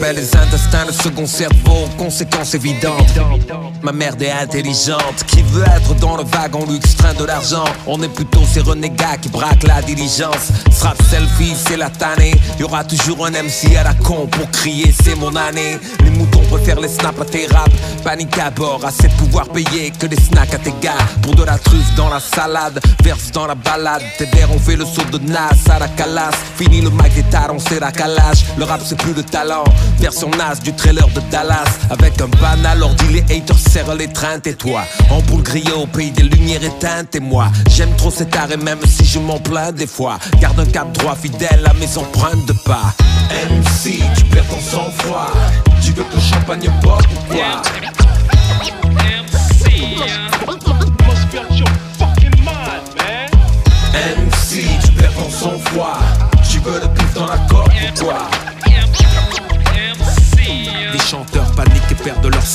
S9: Les intestins le second cerveau, conséquence évidente. Ma merde est intelligente, qui veut être dans le wagon luxe, train de l'argent. On est plutôt ces renégats qui braquent la diligence. Strap selfie, c'est la tannée. Y aura toujours un MC à la con pour crier, c'est mon année. Les moutons préfèrent les snaps à tes raps. Panique à bord, assez de pouvoir payer que des snacks à tes gars. Pour de la truffe dans la salade, verse dans la balade. Tes verres ont fait le saut de Nas à la calasse. Fini le mic des talons, c'est la calage. Le rap c'est plus le talent. Version Nas du trailer de Dallas. Avec un banal ordi, les haters serrent les trains. Et toi, en boule grillée au pays des lumières éteintes. Et moi, j'aime trop cet art et même si je m'en plains des fois. Garde un cap droit fidèle à mes empreintes de pas. MC, tu perds ton sang-froid. Tu veux que le champagne porte ou quoi? MC, tu perds ton sang-froid. Tu veux le pif dans la corde ou quoi?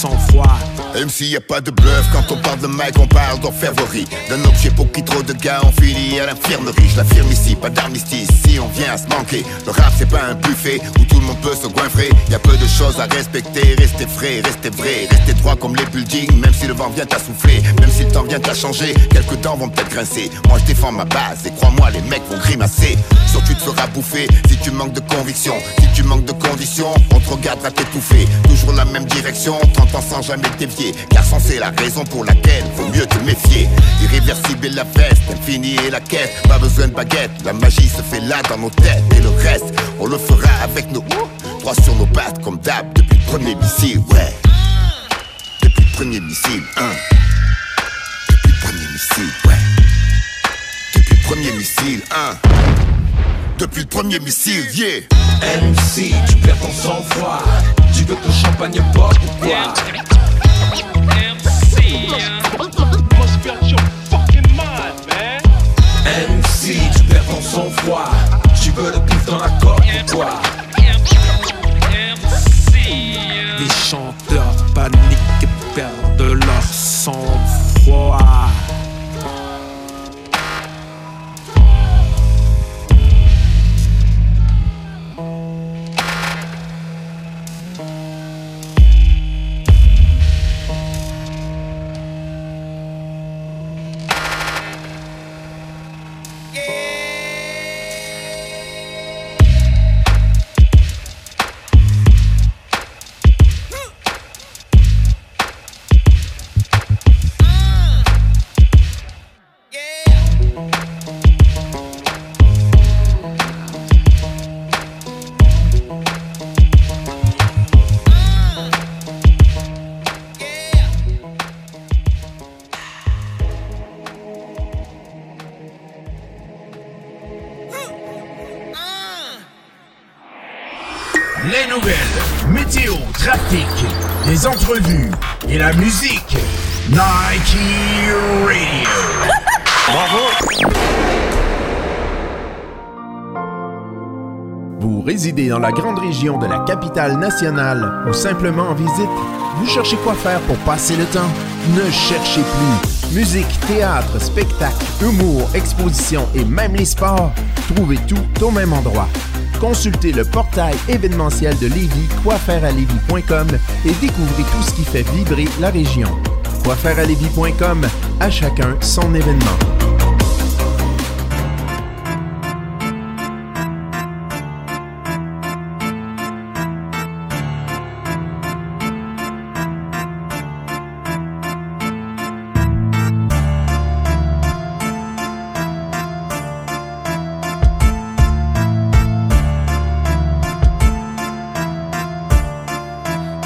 S9: Et perdent leur sang-froid.
S6: MC, y a pas de bluff quand on parle de Mike, on parle d'orfèvrerie. D'un objet pour qui trop de gars ont fini à l'infirmerie. Je l'affirme ici, pas d'armistice, si on vient à se manquer. Le rap, c'est pas un buffet où tout le monde peut se goinfrer. Y a peu de choses à respecter, restez frais, restez vrai, restez droit comme les buildings, même si le vent vient à souffler, même si le temps vient à changer. Quelques dents vont peut-être grincer. Moi, je défends ma base et crois-moi, les mecs vont grimacer. Soit tu te feras bouffer si tu manques de conviction. Si tu manques de conditions, on te regardera t'étouffer. Toujours la même direction, 30 ans sans jamais dévier. Car sans c'est la raison pour laquelle vaut mieux te méfier. Irréversible la veste, infini est la quête. Pas besoin de baguette, la magie se fait là dans nos têtes. Et le reste, on le fera avec nos droits sur nos pattes, comme d'hab, depuis le premier missile, ouais. Depuis le premier missile, hein. Depuis le premier missile, ouais. Depuis le premier missile, hein. Depuis le premier missile, yeah.
S9: MC, tu perds ton sang-froid. Tu veux que le champagne porte ou quoi? MC, tu perds ton sang-froid. Tu veux le pif dans la corde ou quoi? Les chanteurs paniquent et perdent leur sang-froid.
S22: Radio. <laughs>
S7: Bravo! Vous résidez dans la grande région de la capitale nationale ou simplement en visite? Vous cherchez quoi faire pour passer le temps? Ne cherchez plus. Musique, théâtre, spectacle, humour, exposition et même les sports. Trouvez tout au même endroit. Consultez le portail événementiel de Lévis, quoifairealévis.com et découvrez tout ce qui fait vibrer la région. Quoifairealévis.com, à chacun son événement.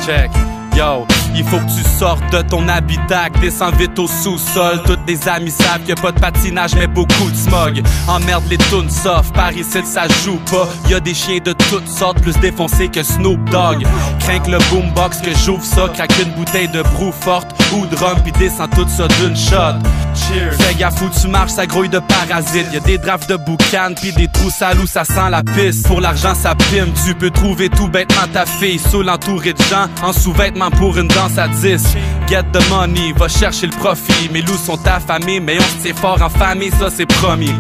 S23: check. Yo, il faut que tu sortes de ton habitacle, descends vite au sous-sol. Toutes les amis savent qu'il a pas de patinage, mais beaucoup de smog. Emmerde les tunes soft, par ici ça joue pas. Y a des chiens de toutes sortes, plus défoncés que Snoop Dogg. Crains le boombox que j'ouvre ça, craque une bouteille de brou forte ou de rhum, puis descends tout ça d'une shot. Cheers. Fais gaffe où tu marches, ça grouille de parasites. Y a des drafts de boucan, puis des trous sales où ça sent la pisse. Pour l'argent, ça prime. Tu peux trouver tout bêtement ta fille, sous entourée de gens, en sous-vêtements pour une danse à 10. Get the money, va chercher le profit. Mes loups sont affamés, mais on se tient fort en famille, ça c'est promis.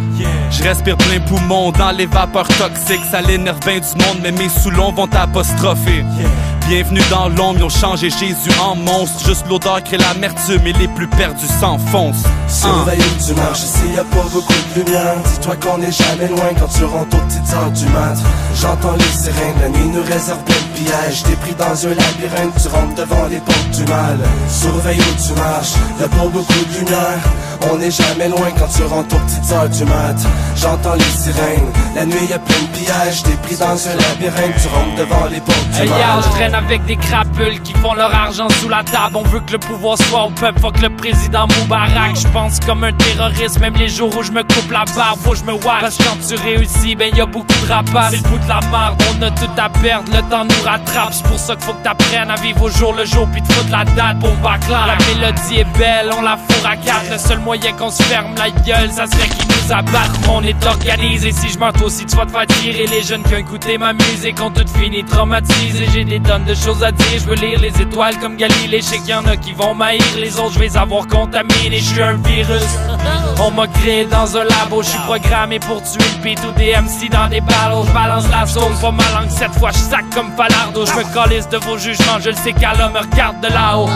S23: Je respire plein poumon dans les vapeurs toxiques, ça l'énerve du monde, mais mes sous-longs vont t'apostropher. Bienvenue dans l'ombre, ils ont changé Jésus en monstre. Juste l'odeur crée l'amertume et les plus perdus s'enfoncent.
S24: Surveille où tu marches, ici y a pas beaucoup de lumière. Dis-toi qu'on est jamais loin quand tu rentres aux petites heures du mat. J'entends les sirènes, la nuit nous réserve de pièges. T'es pris dans un labyrinthe, tu rentres devant les portes du mal. Surveille où tu marches, y a pas beaucoup de lumière. On est jamais loin quand tu rentres aux petites heures du mat. J'entends les sirènes, la nuit y a plein de pièges. T'es pris dans un labyrinthe, tu rentres devant les portes du
S25: Hey, yo, je traîne avec des crapules qui font leur argent sous la table. On veut que le pouvoir soit au peuple, fuck le président Moubarak. Je pense comme un terroriste, même les jours où je me coupe la barbe, faut que je me watch. Parce que quand tu réussis, ben y a beaucoup de rapaces. C'est le bout de la merde, on a tout à perdre, le temps nous rattrape. C'est pour ça qu'il faut que t'apprennes à vivre au jour le jour, puis te foutre la date pour bâcler. La mélodie est belle, on la fourre à quatre. Le seul moyen qu'on se ferme la gueule, ça serait qu'ils nous abattent. On est organisé, si je toi aussi tu vas te faire tirer. Les jeunes qui ont écouté ma musique ont tout fini traumatisés. J'ai des tonnes de choses à dire, je veux lire les étoiles comme Galilée. Je sais qu'il y en a qui vont m'haïr, les autres je vais avoir contaminés. Je suis un virus. On m'a créé dans un labo, je suis programmé pour tuer le beat ou des MC dans des battles. Je balance la sauce, pas ma langue cette fois, je sac comme Falardo. Je me calisse de vos jugements, je le sais qu'Allah me regarde de là-haut.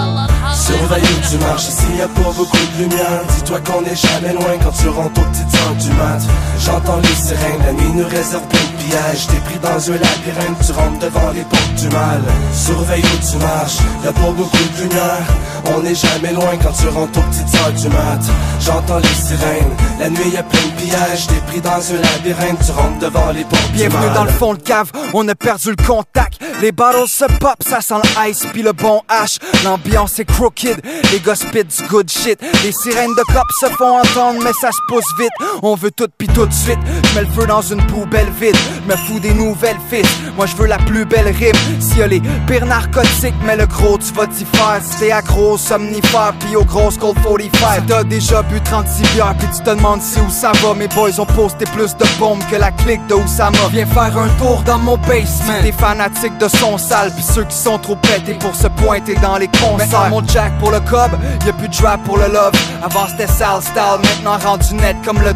S24: Surveille où tu marches, ici y a pas beaucoup de lumière. Dis-toi qu'on est jamais loin quand tu rentres aux petites heures du mat. J'entends les sirènes, la nuit nous réserve plein de pièges. T'es pris dans un labyrinthe, tu rentres devant les portes du mal. Surveille où tu marches, y a pas beaucoup de lumière. On est jamais loin quand tu rentres aux petites heures du mat. J'entends les sirènes, la nuit y a plein de pièges. T'es pris dans un labyrinthe, tu rentres devant les portes du mal.
S26: Bienvenue dans le fond de cave, on a perdu le contact. Les battles se pop, ça sent le ice puis le bon H. L'ambiance est crooked, les gars du good shit. Les sirènes de cop se font entendre, mais ça se pousse vite. On veut tout puis tout de suite. Je mets le feu dans une poubelle vide. Me fous des nouvelles fils. Moi je veux la plus belle rime. S'il y a les pires narcotiques, mais le gros tu vas t'y faire. Si t'es accro somnifère puis au gros Cold 45. Si t'as déjà bu 36 bières puis tu te demandes si où ça va. Mes boys ont posté plus de bombes que la clique de Oussama. Viens faire un tour dans mon basement. T'es fanatique de son sale puis ceux qui sont trop pétés pour se pointer dans les concerts. mon jack pour le cob, y a plus de rap pour le love. Avant c'était sale style, maintenant rendu net comme le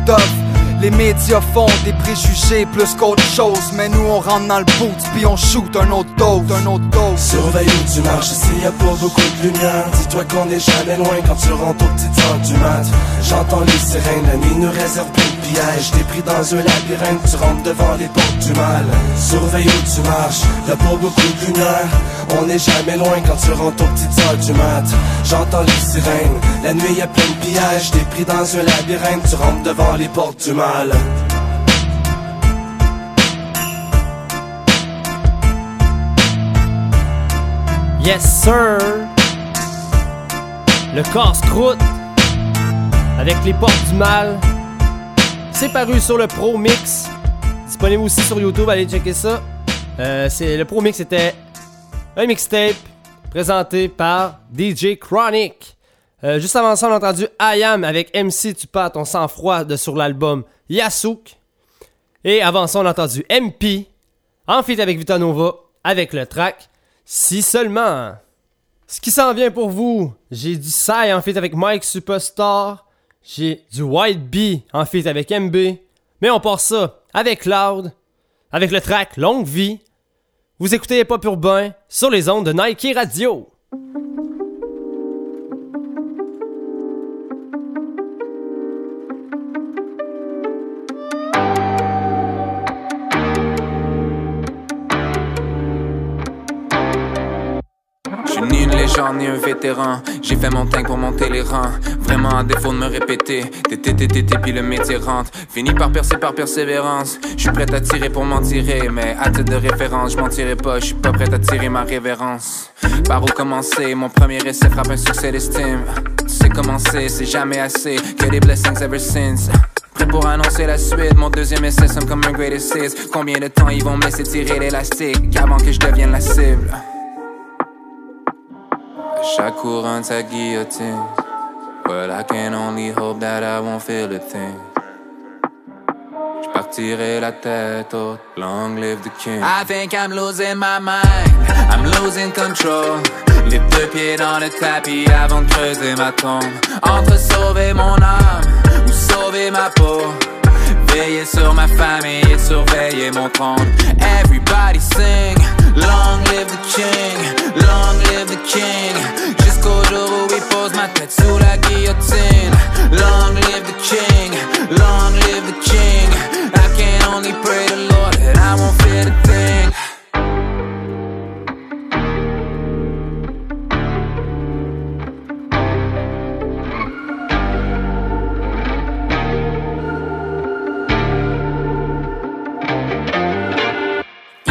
S26: Les médias font des préjugés plus qu'autre chose Mais nous on rentre dans le boot puis on shoot un autre dose, un autre dose
S24: Surveille où tu marches, ici y a pas beaucoup de lumière. Dis-toi qu'on est jamais loin quand tu rentres aux petites heures du mat. J'entends les sirènes, la nuit nous réserve plein de pièges. T'es pris dans un labyrinthe, tu rentres devant les portes du mal. Surveille où tu marches, a pas beaucoup de lumière. On est jamais loin quand tu rentres aux petites heures du mat. J'entends les sirènes, la nuit y a plein de pièges. T'es pris dans un labyrinthe, tu rentres devant les portes du mal.
S1: Yes, sir! Le casse-croûte avec les portes du mal. C'est paru sur le Pro Mix. Disponible aussi sur YouTube, allez checker ça. Euh, le Pro Mix était un mixtape présenté par DJ Chronic. Euh, juste avant ça, on a entendu I Am avec MC Tu ton ton sang-froid sur l'album Yasouk. Et avant ça, on a entendu MP en feat avec Vitanova avec le track Si seulement. Ce qui s'en vient pour vous, j'ai du Sai en feat avec Mike Superstar. J'ai du White Bee en feat avec MB. Mais on part ça avec Loud, avec le track Longue Vie. Vous écoutez Pop Urbain sur les ondes de Nike Radio.
S27: Légende ni un vétéran. J'ai fait mon tank pour monter les rangs. Vraiment à défaut de me répéter. T'étais, puis le métier rentre. Fini par percer par persévérance. Je suis prêt à tirer pour m'en tirer. Mais à titre de référence, je m'en tirerai pas. Je suis pas prêt à tirer ma révérence. Par où commencer? Mon premier essai frappe un succès d'estime. C'est commencé, c'est jamais assez. Que des blessings ever since. Prêt pour annoncer la suite, mon deuxième essai sonne comme un greatest hits. Combien de temps ils vont me laisser tirer l'élastique avant que je devienne la cible? Chaque courant de sa guillotine. Well, I can only hope that I won't feel a thing. J'partirai la tête haute, long live the king. I think I'm losing my mind, I'm losing control. Les deux pieds dans le tapis avant de creuser ma tombe. Entre sauver mon âme ou sauver ma peau. Veiller sur ma famille et surveiller mon trône. Everybody sing, long live the king, long live the king. Jusqu'au jour où il pose ma tête sous la guillotine. Long live the king, long live the king. I can only pray the Lord that I won't fear the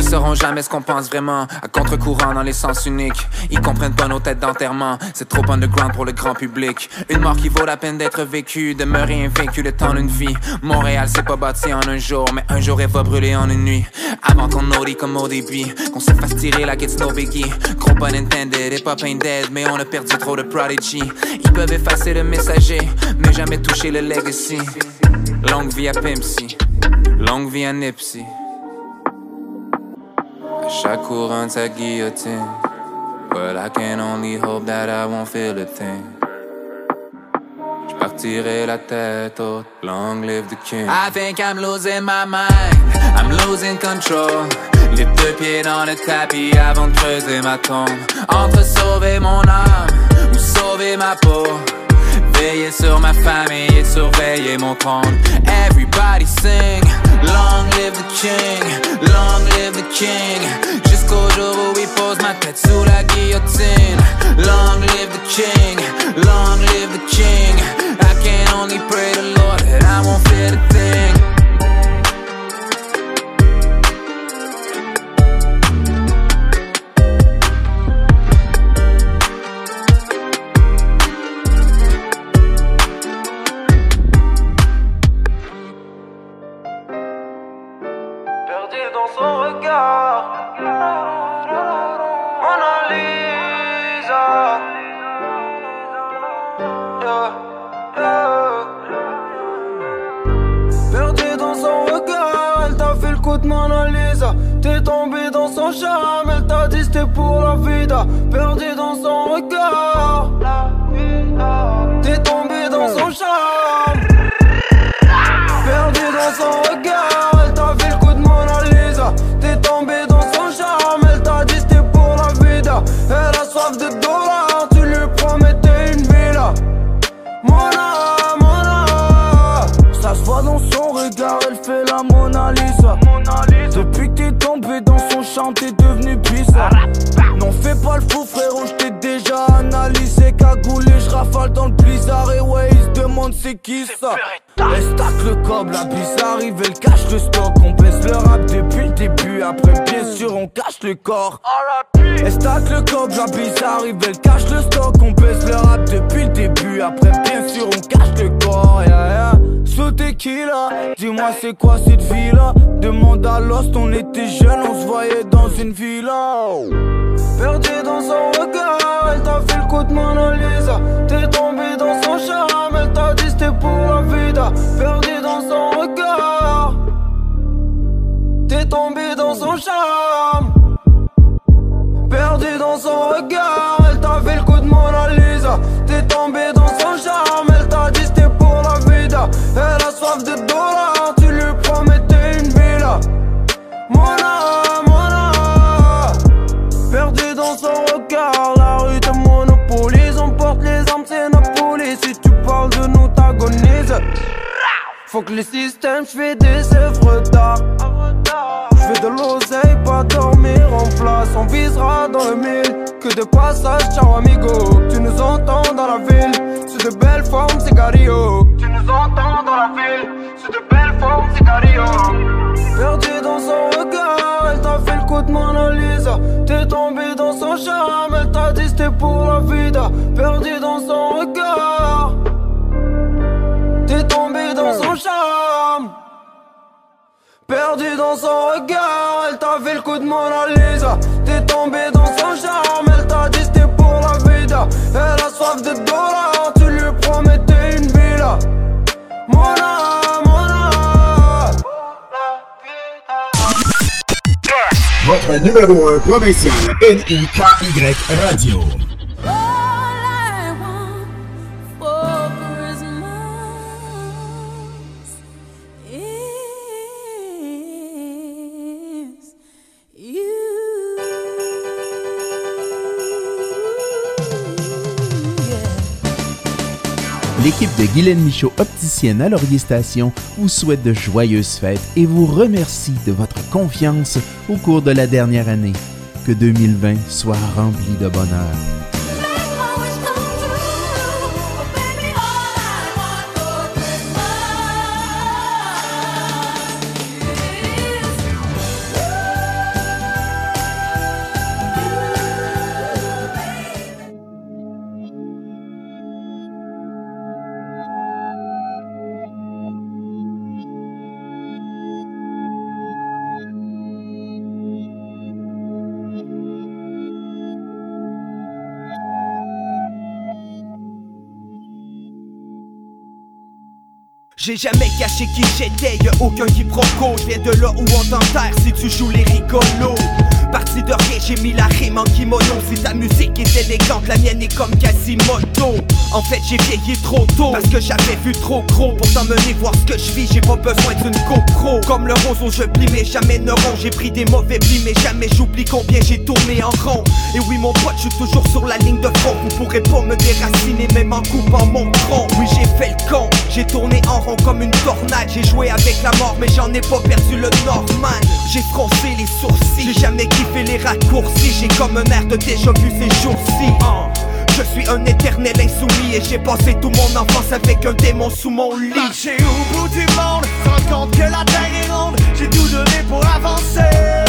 S27: sauront jamais ce qu'on pense vraiment. À contre-courant dans les sens uniques. Ils comprennent pas nos têtes d'enterrement. C'est trop underground pour le grand public. Une mort qui vaut la peine d'être vécue. Demeurer invaincu le temps d'une vie. Montréal s'est pas bâti en un jour. Mais un jour elle va brûler en une nuit. Avant qu'on audit comme au début. Qu'on se fasse tirer la it's no biggie. Gros pun intended et pas dead. Mais on a perdu trop de prodigy. Ils peuvent effacer le messager. Mais jamais toucher le legacy. Longue vie à Pimpsy. Longue vie à Nipsey. Chaque courant de sa guillotine. But I can only hope that I won't feel a thing. J'partirai la tête haute, long live the king. I think I'm losing my mind, I'm losing control. Les deux pieds dans le tapis avant de creuser ma tombe. Entre sauver mon âme ou sauver ma peau. Veiller sur ma famille et surveiller mon trône. Everybody sing, long live the king, long live the king. Jusqu'au jour où il pose ma tête sous la guillotine. Long live the king, long live the king. I can only pray the Lord that I won't fear the thing.
S28: Perdu dans son regard. J'rafale dans le blizzard. Et ouais, ils se demandent c'est qui ça. Elle stack le cob, la bise arrive, elle cache le stock. On baisse le rap depuis le début. Après, bien sûr, on cache le corps. Elle stack le cob, la bise arrive, elle cache le stock. On baisse le rap depuis le début. Après, bien sûr, on cache le corps. Yeah, yeah. Sous tequila, dis-moi c'est quoi cette vie là Demande à Lost, on était jeunes, on se voyait dans une villa Perdu dans son regard, elle t'a fait le coup de Mona Lisa. T'es tombé dans son charme, elle t'a dit c'était pour la vida. Perdu dans son regard. T'es tombé dans son charme. Perdu dans son regard, elle t'a fait le coup de Mona Lisa. T'es tombé dans Elle a soif de dollars, Faut que le système, j'fais des œuvres d'art. J'fais de l'oseille, pas dormir en place. On visera dans le mille. Que de passage, ciao amigo. Tu nous entends dans la ville. C'est de belles formes, c'est Gario. Tu nous entends dans la ville. C'est de belles formes, c'est Gario. Perdu dans son regard, elle t'a fait le coup de Mona Lisa. T'es tombé dans son charme, elle t'a dit c'était pour la vida. Perdu dans son regard. T'es tombé dans son charme. Perdu dans son regard, elle t'a fait le coup de Mona Lisa. T'es tombé dans son charme, elle t'a dit c'était pour la vida. Elle a soif de dollars, tu lui promettais une villa. Mona, Mona.
S22: Votre numéro 1 provincial, NIKY Radio.
S7: L'équipe de Guylaine Michaud, opticienne à Laurier Station, vous souhaite de joyeuses fêtes et vous remercie de votre confiance au cours de la dernière année. Que 2020 soit rempli de bonheur.
S13: J'ai jamais caché qui j'étais, y'a aucun quiproquo. Je viens de là où on t'enterre si tu joues les rigolos. Parti de rien, j'ai mis la rime en kimono. Si ta musique est élégante, la mienne est comme Quasimodo. En fait, j'ai vieilli trop tôt parce que j'avais vu trop gros. Pour t'emmener voir ce que je vis, j'ai pas besoin d'une GoPro. Comme le roseau, je plie, mais jamais ne rond. J'ai pris des mauvais plis, mais jamais j'oublie combien j'ai tourné en rond. Et oui, mon pote, je suis toujours sur la ligne de front. Vous pourrez pas me déraciner, même en coupant mon tronc. Oui, j'ai fait le con, j'ai tourné en rond comme une tornade. J'ai joué avec la mort, mais j'en ai pas perdu le normal. J'ai froncé les sourcils, j'ai jamais kiffé les raccourcis. J'ai comme un air de déjà vu ces jours-ci. hein. Je suis un éternel insoumis et j'ai passé tout mon enfance avec un démon sous mon lit.
S20: Marcher au bout du monde, rendre compte que la terre est ronde. J'ai tout donné pour avancer.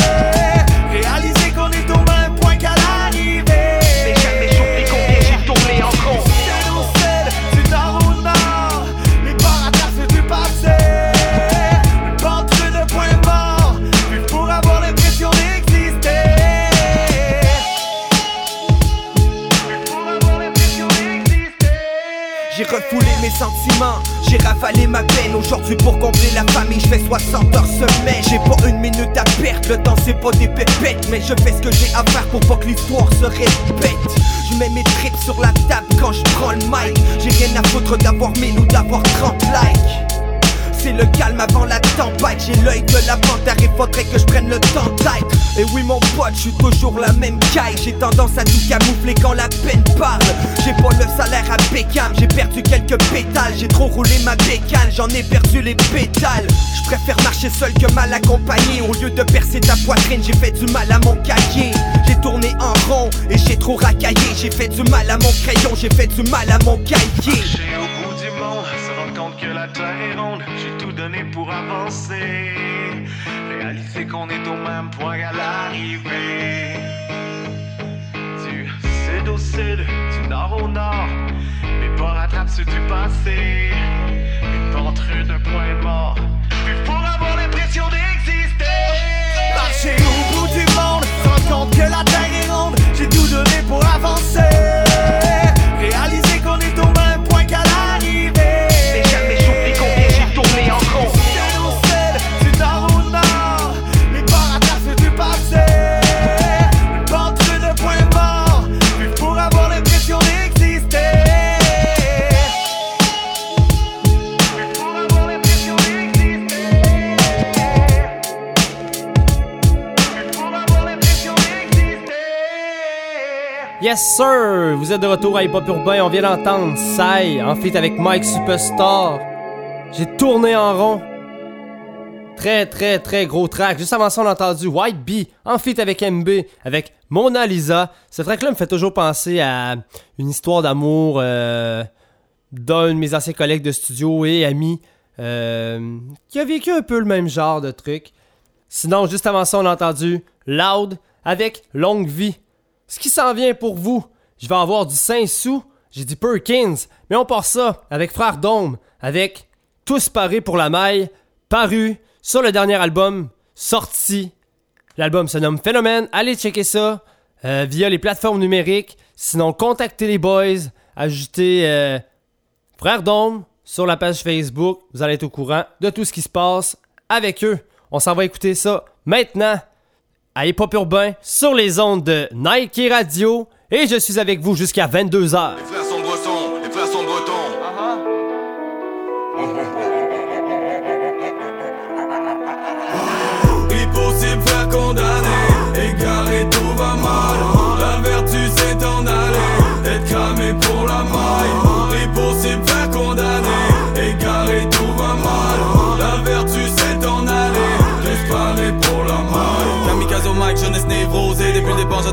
S20: J'ai
S13: rafalé ma peine. Aujourd'hui pour combler la famille, je fais 60 heures semaine. J'ai pas une minute à perdre, le temps c'est pas des pépettes Mais je fais ce que j'ai à faire pour pas que l'histoire se répète. Je mets mes tripes sur la table quand je prends le mic. J'ai rien à foutre d'avoir 1000 ou d'avoir 30 likes c'est le calme avant la tempête. J'ai l'œil de la panthère et faudrait que je prenne le temps d'être. Et oui mon pote, je suis toujours la même caille. J'ai tendance à tout camoufler quand la peine parle. J'ai pas le salaire à Beckham J'ai perdu quelques pétales. J'ai trop roulé ma bécane. J'en ai perdu les pétales. Je préfère marcher seul que mal accompagné. Au lieu de percer ta poitrine J'ai fait du mal à mon cahier. J'ai tourné en rond et j'ai trop racaillé. J'ai fait du mal à mon crayon. J'ai fait du mal à mon cahier
S20: que la terre est ronde. J'ai tout donné pour avancer. Réaliser qu'on est au même point qu'à l'arrivée. Du sud au sud, du nord au nord. Mes pas rattrapent ceux du passé. Une pente rude, un point mort. Plus pour avoir l'impression d'exister. Marcher au bout du monde, rendre compte que la terre est ronde. J'ai tout donné
S1: Yes sir! Vous êtes de retour à Hip Hop Urbain, on vient d'entendre Sai en feat avec Mike Superstar. J'ai tourné en rond. Très très très gros track. Juste avant ça, on a entendu White Bee en feat avec MB, avec Mona Lisa. Ce track-là me fait toujours penser à une histoire d'amour euh, d'un de mes anciens collègues de studio et amis euh, qui a vécu un peu le même genre de truc. Sinon, juste avant ça, on a entendu Loud avec Longue Vie. Ce qui s'en vient pour vous, je vais avoir du Saint-Sou, j'ai dit Perkins, mais on part ça avec Frère Dôme, avec Tous parés pour la maille, paru sur le dernier album sorti. L'album se nomme Phénomène, allez checker ça euh, via les plateformes numériques. Sinon, contactez les boys, ajoutez euh, Frère Dôme sur la page Facebook, vous allez être au courant de tout ce qui se passe avec eux. On s'en va écouter ça maintenant à Hip Hop Urbain sur les ondes de Nike Radio et je suis avec vous jusqu'à 22h.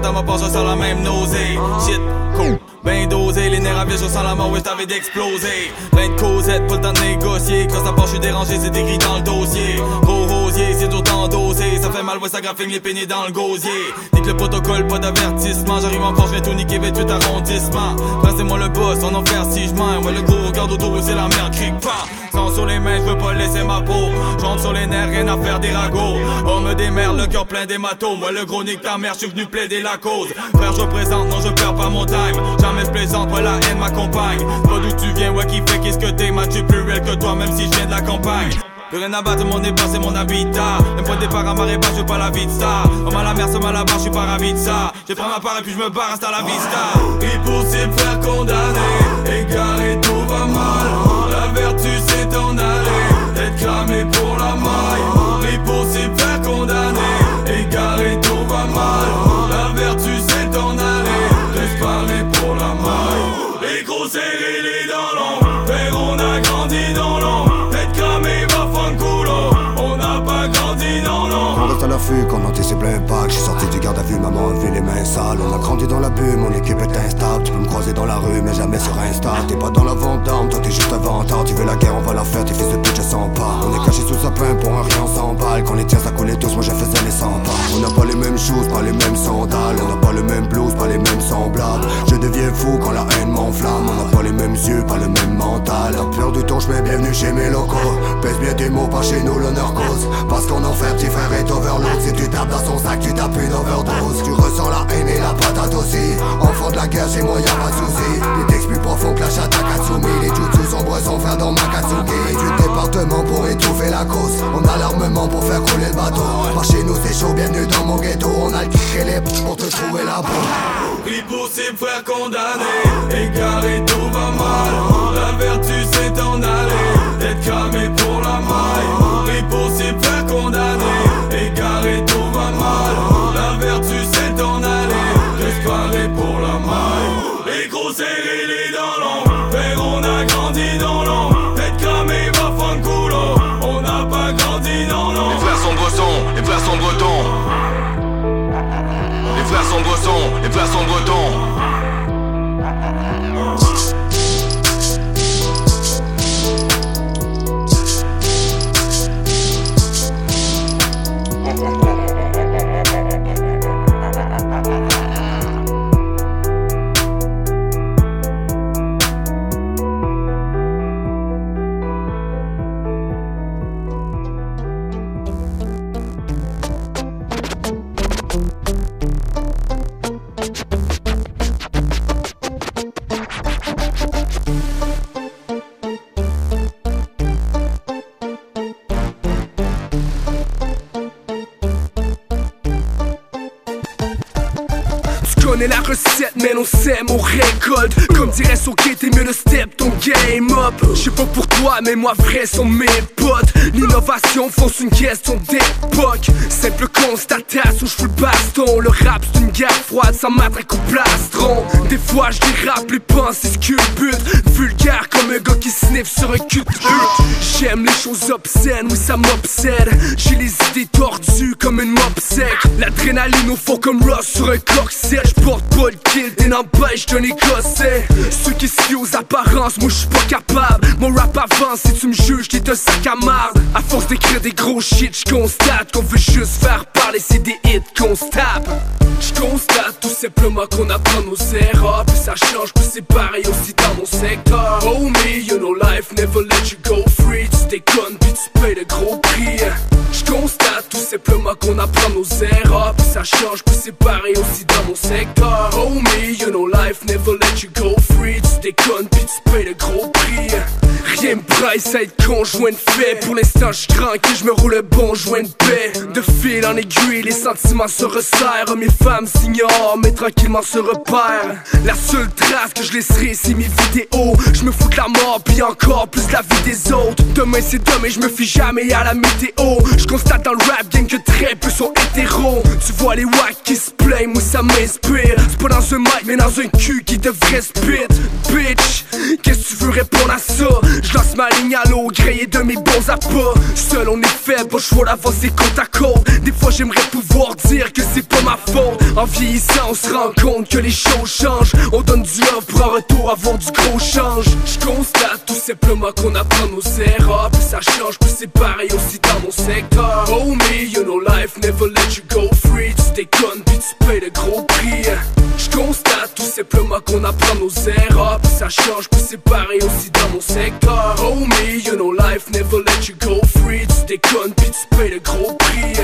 S23: Je ma part, je sens la même nausée. Shit, cool Ben dosé, les nerfs à vie, je sens la mort, ouais, j't'avais d'exploser. Plein de causettes, pas le temps de négocier. Quand ça part, j'suis dérangé, c'est écrit dans le dossier. Gros rosier, c'est dur d'endosser Ça fait mal, ouais, ça graphine les pénis dans le gosier. Nique le protocole, pas d'avertissement. J'arrive encore, j'viens tout niquer, 28 arrondissements Passez-moi le boss, en fait si j'mens Ouais, le gros regarde autour, c'est la merde, crique pas. Sang sur les mains, j'veux pas laisser ma peau. J'entre sur les nerfs, rien à faire des ragots. On me démerde, le cœur plein d'hématomes. Moi le gros nique ta mère, j'suis venu plaider la cause. Frère je présente, non je perds pas mon time je plaisante, ouais la haine m'accompagne. Pas d'où tu viens, ouais qui fait qu'est-ce que t'es Match plus réel que toi, même si je viens de la campagne. Plus rien à battre, mon départ c'est mon habitat. Même point de départ à marée basse, je veux pas la vie de ça. Homme à la mer, somme à la barre, je suis pas ravi de ça. J'ai pris ma part et puis je me barre, hasta la vista.
S29: Impossible faire condamner, égaré tout va mal. La vertu c'est en aller, être cramé pour la maille. Impossible faire condamner, égaré tout va mal. On
S30: l'affût quand anticipe l'impact. J'suis sorti du garde à vue, maman a vu les mains sales. On a grandi dans la bulle, mon équipe est instable. Tu peux me croiser dans la rue, mais jamais sur Insta. T'es pas dans la vente d'armes, toi t'es juste un vantard. Tu veux la guerre, on va la faire, tes fils de pute, je sens pas. On est caché sous sapin pour un rien, on s'emballe. Quand les tiens ça tous, moi je faisais les 100 pas. On n'a pas les mêmes choses, pas les mêmes sandales. On n'a pas le même blues, pas les mêmes semblables. Je deviens fou quand la haine m'enflamme. On n'a pas les mêmes yeux, pas le même mental. La peur du temps, j'mets bienvenue chez mes locaux. Pèse bien des mots, pas chez nous, l'honneur cause. Parce qu'on en fait, petit frère est. Si tu tapes dans son sac, tu tapes une overdose. Tu ressens la haine et la patate aussi. Enfant de la guerre, chez moi y'a pas de soucis. Les textes plus profonds que la chatte à Katsumi. Les jutsu sombres sont frères dans Makatsuki. Et du département pour étouffer la cause. On a l'armement pour faire couler le bateau. Par chez nous, c'est chaud, bienvenue dans mon ghetto. On a le kick et les pour te trouver la peau.
S29: Impossible faire condamner, égaré tout va mal. La vertu c'est en aller, être cramé pour la maille. Impossible faire condamner, égaré les dents longues, frère on a grandi dans l'ombre. Être cramé va fanculo, on n'a pas grandi dans
S31: Les
S29: l'ombre.
S31: frères sont bretons, les frères sont bretons. Les frères sont bretons, les frères sont bretons.
S32: Comme dirait Soké, t'es mieux de step ton game up. J'sais pas pour toi, mais moi vrai sont mes potes. L'innovation fonce une question d'époque. Simple constatation, j'fous le baston. Le rap c'est une guerre froide sans matraque ou plastron. fois je dérape les pensées sculptent Vulgaire comme un gars qui sniffe sur un cul de J'aime les choses obscènes, oui ça m'obsède J'ai les idées tordues comme une mop sec L'adrénaline au fond comme Ross sur un corset J'porte pas le kill, t'es n'empêche d'un écossais Ceux qui se aux apparences, moi j'suis pas Mon rap avance, si tu me juges, t'es un sac à marde. À force d'écrire des gros shit, j'constate qu'on veut juste faire parler, c'est des hits qu'on se tape J'constate tout simplement qu'on apprend nos erreurs. Puis ça change, puis c'est pareil aussi dans mon secteur. Oh me, you know life never let you go free. Tu déconnes, puis tu payes le gros prix. J'constate tout simplement qu'on apprend nos erreurs. Puis ça change, puis c'est pareil aussi dans mon secteur. Oh me, you know life never let you go free Tu déconnes, puis tu payes le gros prix. Rien me presse à être conjoint fait. Pour l'instant je crains que je me roule un bon joint de paix. De fil en aiguille les sentiments se resserrent. Mes femmes s'ignorent mais tranquillement se repèrent. La seule trace que je laisserai c'est mes vidéos. Je me fous de la mort puis encore plus la vie des autres. Demain c'est demain je me fie jamais à la météo. Je constate dans le rap game que très peu sont hétéros. Tu vois les wack qui se ça m'inspire. C'est pas dans un mic mais dans un cul qui devrait spit Bitch Qu'est-ce que tu veux répondre à ça? Je lance ma ligne à l'eau, grillé de mes bons appâts. Seul on est faible, pas choix d'avancer côte à côte. Des fois j'aimerais pouvoir dire que c'est pas ma faute. En vieillissant on se rend compte que les choses changent. On donne du love pour un retour avant du gros change. Je constate tout simplement qu'on apprend nos erreurs. Puis ça change, puis c'est pareil aussi dans mon secteur. Oh me, you know life never let you go free. Tu déconnes, puis tu payes le gros prix. Je constate tout simplement qu'on apprend nos erreurs. Puis ça change, puis c'est pareil aussi dans mon secteur. Oh me, you know life never let you go free. Tu déconnes, puis tu payes le gros prix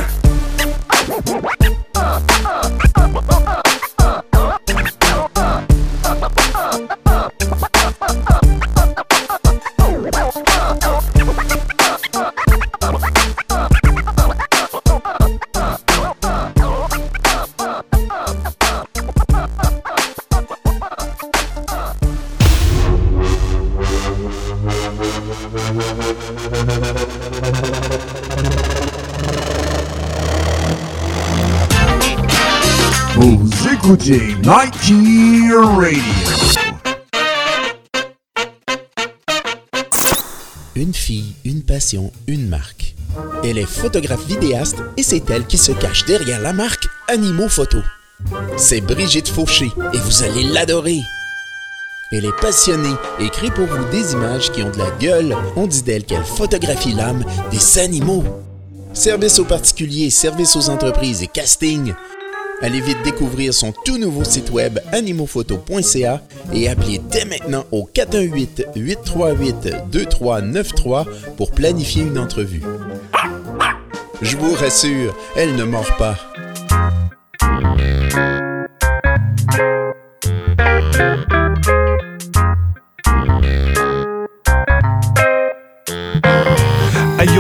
S22: écoutez Nike Radio.
S7: Une fille, une passion, une marque. Elle est photographe vidéaste et c'est elle qui se cache derrière la marque Animaux Photo. C'est Brigitte Fauché et vous allez l'adorer. Elle est passionnée et crée pour vous des images qui ont de la gueule. On dit d'elle qu'elle photographie l'âme des animaux. Service aux particuliers, service aux entreprises et casting. Allez vite découvrir son tout nouveau site web animophoto.ca et appelez dès maintenant au 418-838-2393 pour planifier une entrevue. Je vous rassure, elle ne mord pas.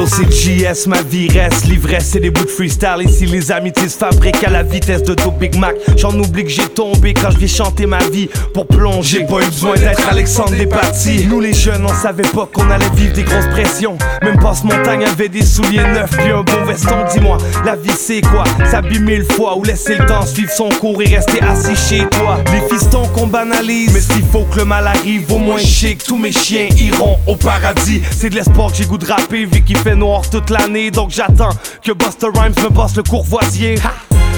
S13: C'est JS, ma vie reste l'ivresse, c'est des bouts de freestyle. Ici, les amitiés se fabriquent à la vitesse de Dope Big Mac. J'en oublie que j'ai tombé quand je vais chanter ma vie pour plonger. J'ai pas eu besoin d'être Alexandre des parties. Nous, les jeunes, on savait pas qu'on allait vivre des grosses pressions. Même pas ce montagne avait des souliers neufs, puis un bon veston. Dis-moi, la vie c'est quoi? S'habiller mille fois ou laisser le temps suivre son cours et rester assis chez toi. Les fistons qu'on banalise, mais s'il faut que le mal arrive, au moins chic, tous mes chiens iront au paradis. C'est de l'espoir que j'ai goût de rapper, vu qu'il fait noir toute l'année, donc j'attends que Buster Rhymes me passe le courvoisier. Ha!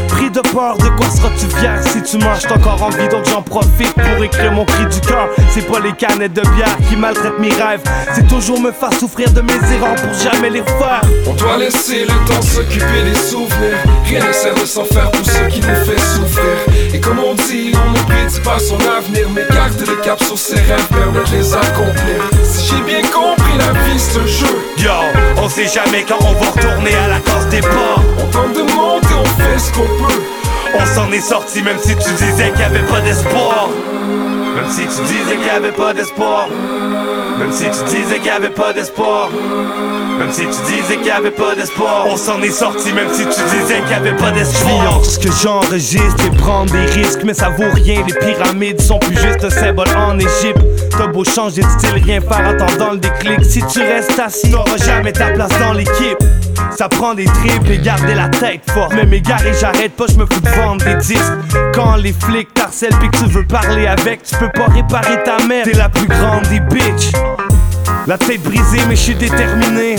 S13: Pris de peur, de quoi seras-tu fier si tu manges t'as encore en vie? Donc j'en profite pour écrire mon cri du cœur. C'est pas les canettes de bière qui maltraitent mes rêves, c'est toujours me faire souffrir de mes erreurs pour jamais les refaire.
S33: On doit laisser le temps s'occuper des souvenirs. Rien ne sert de s'en faire pour ce qui nous fait souffrir. Et comme on dit, on n'oublie pas son avenir, mais garde les caps sur ses rêves, permet de les accomplir. Si j'ai bien compris, la vie c'est un jeu.
S13: Yo, on sait jamais quand on va retourner à la case des ports.
S33: On tente de monter, on fait ce qu'on peut.
S13: On s'en est sorti même si tu disais qu'il y avait pas d'espoir. Même si tu disais qu'il y avait pas d'espoir. Même si tu disais qu'il y avait pas d'espoir. Même si tu disais qu'il y avait pas d'espoir. On s'en est sorti même si tu disais qu'il y avait pas d'espoir. ce que j'enregistre et prendre des risques, mais ça vaut rien. Les pyramides sont plus juste un symbole en Égypte. t'as beau changer de style, rien faire attendant le déclic. Si tu restes assis, t'auras jamais ta place dans l'équipe. Ça prend des tripes et garder la tête forte. Gars, et j'arrête pas, je me fous de vendre des disques. Quand les flics t'harcèlent pis que tu veux parler avec, tu peux pas réparer ta mère. T'es la plus grande des bitches. La tête brisée, mais je suis déterminé.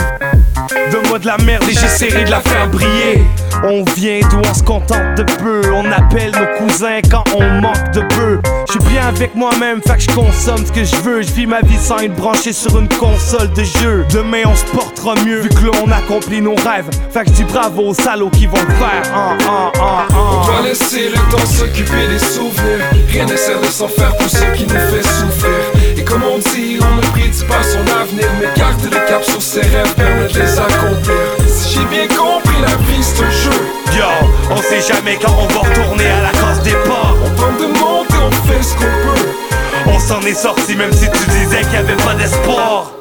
S13: Donne-moi de la merde et j'essaierai de la faire briller. On vient d'où on se contente de peu. On appelle nos cousins quand on manque de peu. Je suis bien avec moi-même, fait que je consomme ce que je veux. Je vis ma vie sans être branché sur une console de jeu. Demain on se portera mieux, vu que là on accomplit nos rêves. Fait que je dis bravo aux salauds qui vont le faire. Ah, ah, ah, ah.
S33: On doit laisser le temps s'occuper des souvenirs. Rien ne sert de s'en faire pour ce qui nous fait souffrir. Et comme on dit, on ne prédit pas son avenir, mais garde le cap sur ses rêves, permet de les accomplir. Si j'ai bien compris, la vie c'est un jeu.
S13: Yo, on sait jamais quand on va retourner à la case départ.
S33: On tente de monter, on fait ce qu'on peut.
S13: On s'en est sorti même si tu disais qu'il y avait pas d'espoir.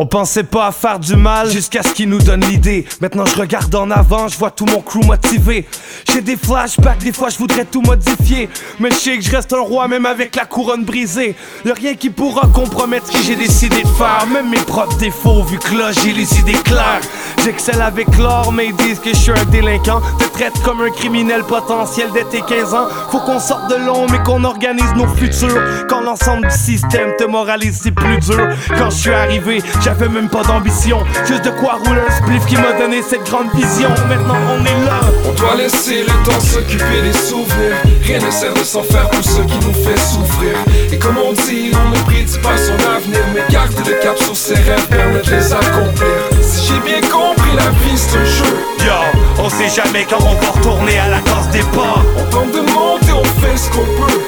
S13: On pensait pas à faire du mal jusqu'à ce qu'ils nous donnent l'idée. Maintenant je regarde en avant, je vois tout mon crew motivé. J'ai des flashbacks, des fois je voudrais tout modifier. Mais je sais que je reste un roi même avec la couronne brisée. Y'a rien qui pourra compromettre ce que j'ai décidé de faire. Même mes propres défauts, vu que là j'ai les idées claires. J'excelle avec l'or, mais ils disent que je suis un délinquant. Te traite comme un criminel potentiel dès tes 15 ans. Faut qu'on sorte de long, mais qu'on organise nos futurs. Quand l'ensemble du système te moralise, c'est plus dur. Quand je suis arrivé, j'avais même pas d'ambition. Juste de quoi rouler un spliff qui m'a donné cette grande vision. Maintenant on est là.
S33: On doit laisser le temps s'occuper des souvenirs. Rien ne sert de s'en faire pour ce qui nous fait souffrir. Et comme on dit, on ne prédit pas son avenir, mais garde le cap sur ses rêves, permet de les accomplir. Si j'ai bien compris, la vie c'est un jeu.
S13: Yo, on sait jamais quand on va retourner à la case départ.
S33: On tente de monter, on fait ce qu'on peut.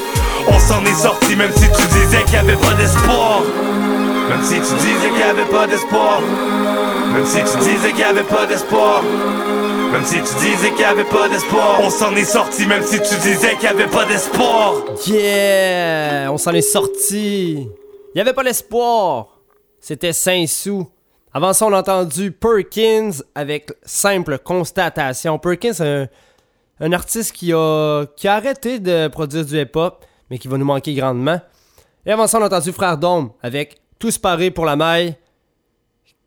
S13: On s'en est sorti même si tu disais qu'il y avait pas d'espoir. Même si tu disais qu'il y avait pas d'espoir. Même si tu disais qu'il y avait pas d'espoir. Même si tu disais qu'il y avait pas d'espoir. On s'en est sorti même si tu disais qu'il y avait pas d'espoir.
S1: Yeah! On s'en est sorti. Il y avait pas l'espoir. C'était Saint-Sous. Avant ça, on a entendu Perkins avec simple constatation. Perkins, un, un artiste qui a, qui a arrêté de produire du hip-hop, mais qui va nous manquer grandement. Et avant ça, on a entendu Frère Dôme avec Tous parés pour la maille,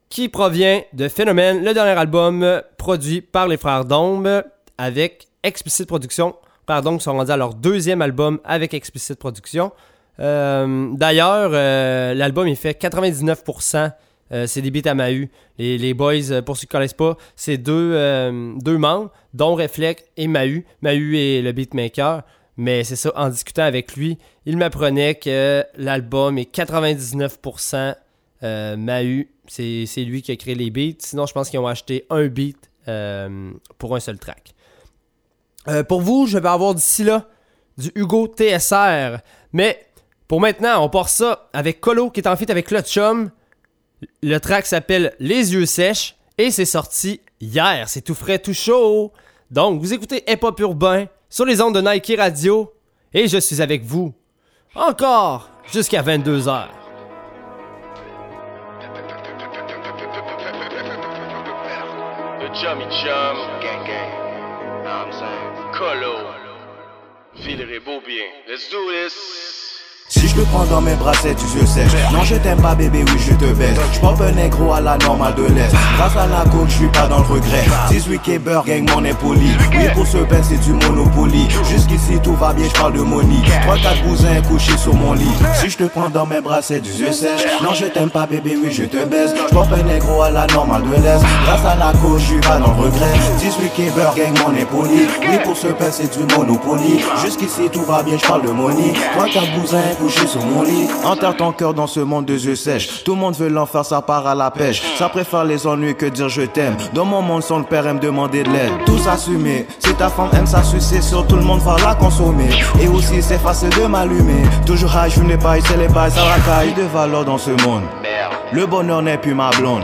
S1: qui provient de Phénomène, le dernier album produit par les Frères Dôme avec Explicit Production. Frères Dôme sont à leur deuxième album avec Explicit Production. Euh, D'ailleurs, euh, l'album il fait 99%. Euh, c'est des beats à Mahu. Les, les boys, pour ceux qui ne connaissent pas, c'est deux, deux membres, dont Reflect et Mahu. Mahu est le beatmaker. Mais c'est ça, en discutant avec lui, il m'apprenait que l'album est 99% euh, Mahu. C'est lui qui a créé les beats. Sinon, je pense qu'ils ont acheté un beat euh, pour un seul track. Euh, pour vous, je vais avoir d'ici là du Hugo TSR. Mais pour maintenant, on part ça avec Colo qui est en feat avec le chum. Le track s'appelle Les yeux sèches et c'est sorti hier. C'est tout frais, tout chaud. Donc, vous écoutez Hip Urbain sur les ondes de Nike Radio et je suis avec vous encore jusqu'à 22h.
S34: The Chummy Chum. Gang gang. Know what I'm saying? Colo. Let's do this.
S35: Si je te prends dans mes bras, c'est yeux sèches. Non, je t'aime pas, bébé, oui, je te baisse. Je un négro à la normale de l'Est. Grâce à la coke, je suis pas dans le regret. 18 Kéber, gang, mon est poli. Oui, pour ce père, c'est du Monopoly. Jusqu'ici, tout va bien, je parle de money. 3-4 cousins couchés sur mon lit. Si je te prends dans mes bras, c'est yeux sèches. Non, je t'aime pas, bébé, oui, je te baisse. Je un négro à la normale de l'Est. Grâce à la coke, je suis pas dans le regret. 18 Kéber, gang, mon est poli. Oui, pour ce père, c'est du Monopoly. Jusqu'ici, tout va bien, je parle de money. 3-4 cousins couché sur mon lit. Enterre ton cœur dans ce monde de yeux sèches. Tout le monde veut l'enfer, ça part à la pêche. Ça préfère les ennuis que dire je t'aime. Dans mon monde, son père aime demander de l'aide. Tous assumés. Si ta femme aime ça sucer sur tout le monde, va la consommer. Et aussi, c'est facile de m'allumer. Toujours high, je n'ai pas, c'est les bails, ça racaille de valeur dans ce monde. Le bonheur n'est plus ma blonde.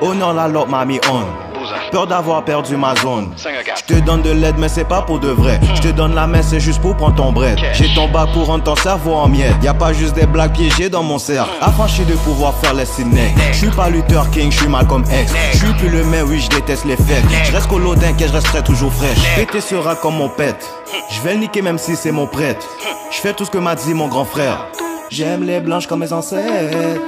S35: Honneur la lotte m'a mis on. Peur d'avoir perdu ma zone. Je te donne de l'aide, mais c'est pas pour de vrai. Je te donne la main, c'est juste pour prendre ton bread. J'ai ton bac pour rendre ton cerveau en miettes. Y a pas juste des blagues piégées dans mon cerf. Affranchi de pouvoir faire les ciné. Je suis pas Luther King, je suis Malcolm X. Je suis plus le même, oui, je déteste les fêtes. Je reste colodin, que je resterai toujours fraîche. Pété sera comme mon pète. Je vais le niquer même si c'est mon prêtre. Je fais tout ce que m'a dit mon grand frère. J'aime les blanches comme mes ancêtres.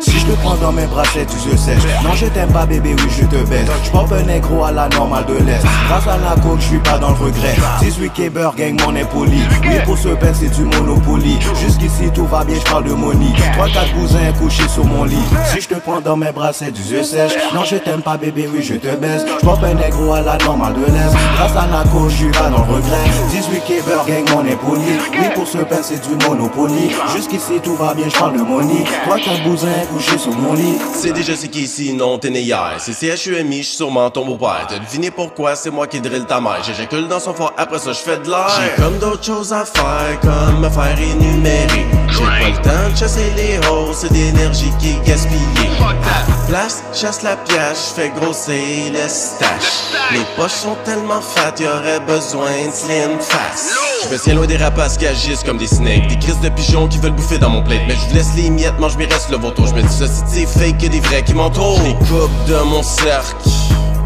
S35: Si je te prends dans mes bras, c'est yeux sèches. Non, je t'aime pas, bébé, oui, je te baisse. J'porte un négro à la normale de l'Est. Grâce à la coke, je suis pas dans le regret. 18 Kéber, gang, mon poli. Oui, pour ce père, c'est du monopoly. Jusqu'ici, tout va bien, je parle de money. 3-4 cousins couchés sur mon lit. Si je te prends dans mes bras, c'est du yeux sèche. Non, je t'aime pas, bébé, oui, je te baisse. J'porte un négro à la normale de l'Est. Grâce à la coke, je suis pas dans le regret. 18 Kéber, gang, mon poli. Oui, pour ce père, c'est du monopoly. Jusqu'ici, tout va bien, je parle de money. 3-4 cousins couchés sur mon lit.
S34: C'est déjà ce qui ici, non, t'es né hier. C'est CHUMI, je suis sûrement ton beau-père. T'as deviné pourquoi, c'est moi qui drill ta mère. J'éjacule dans son fort, après ça, je fais de l'air. J'ai comme d'autres choses à faire, comme me faire énumérer. J'ai pas le temps de chasser les hausses, c'est d'énergie qui est gaspillée. À place, chasse la pièce, je fais grossir le stash. Mes poches sont tellement fat, y'aurait besoin de slim face. Je me tiens loin des rapaces qui agissent comme des snakes, des crises de pigeons qui veulent bouffer dans mon plate. Mais je vous laisse les miettes, mange mes restes le vautour. Je me dis ça, c'est fake que des vrais qui m'entourent. Je les coupe de mon cercle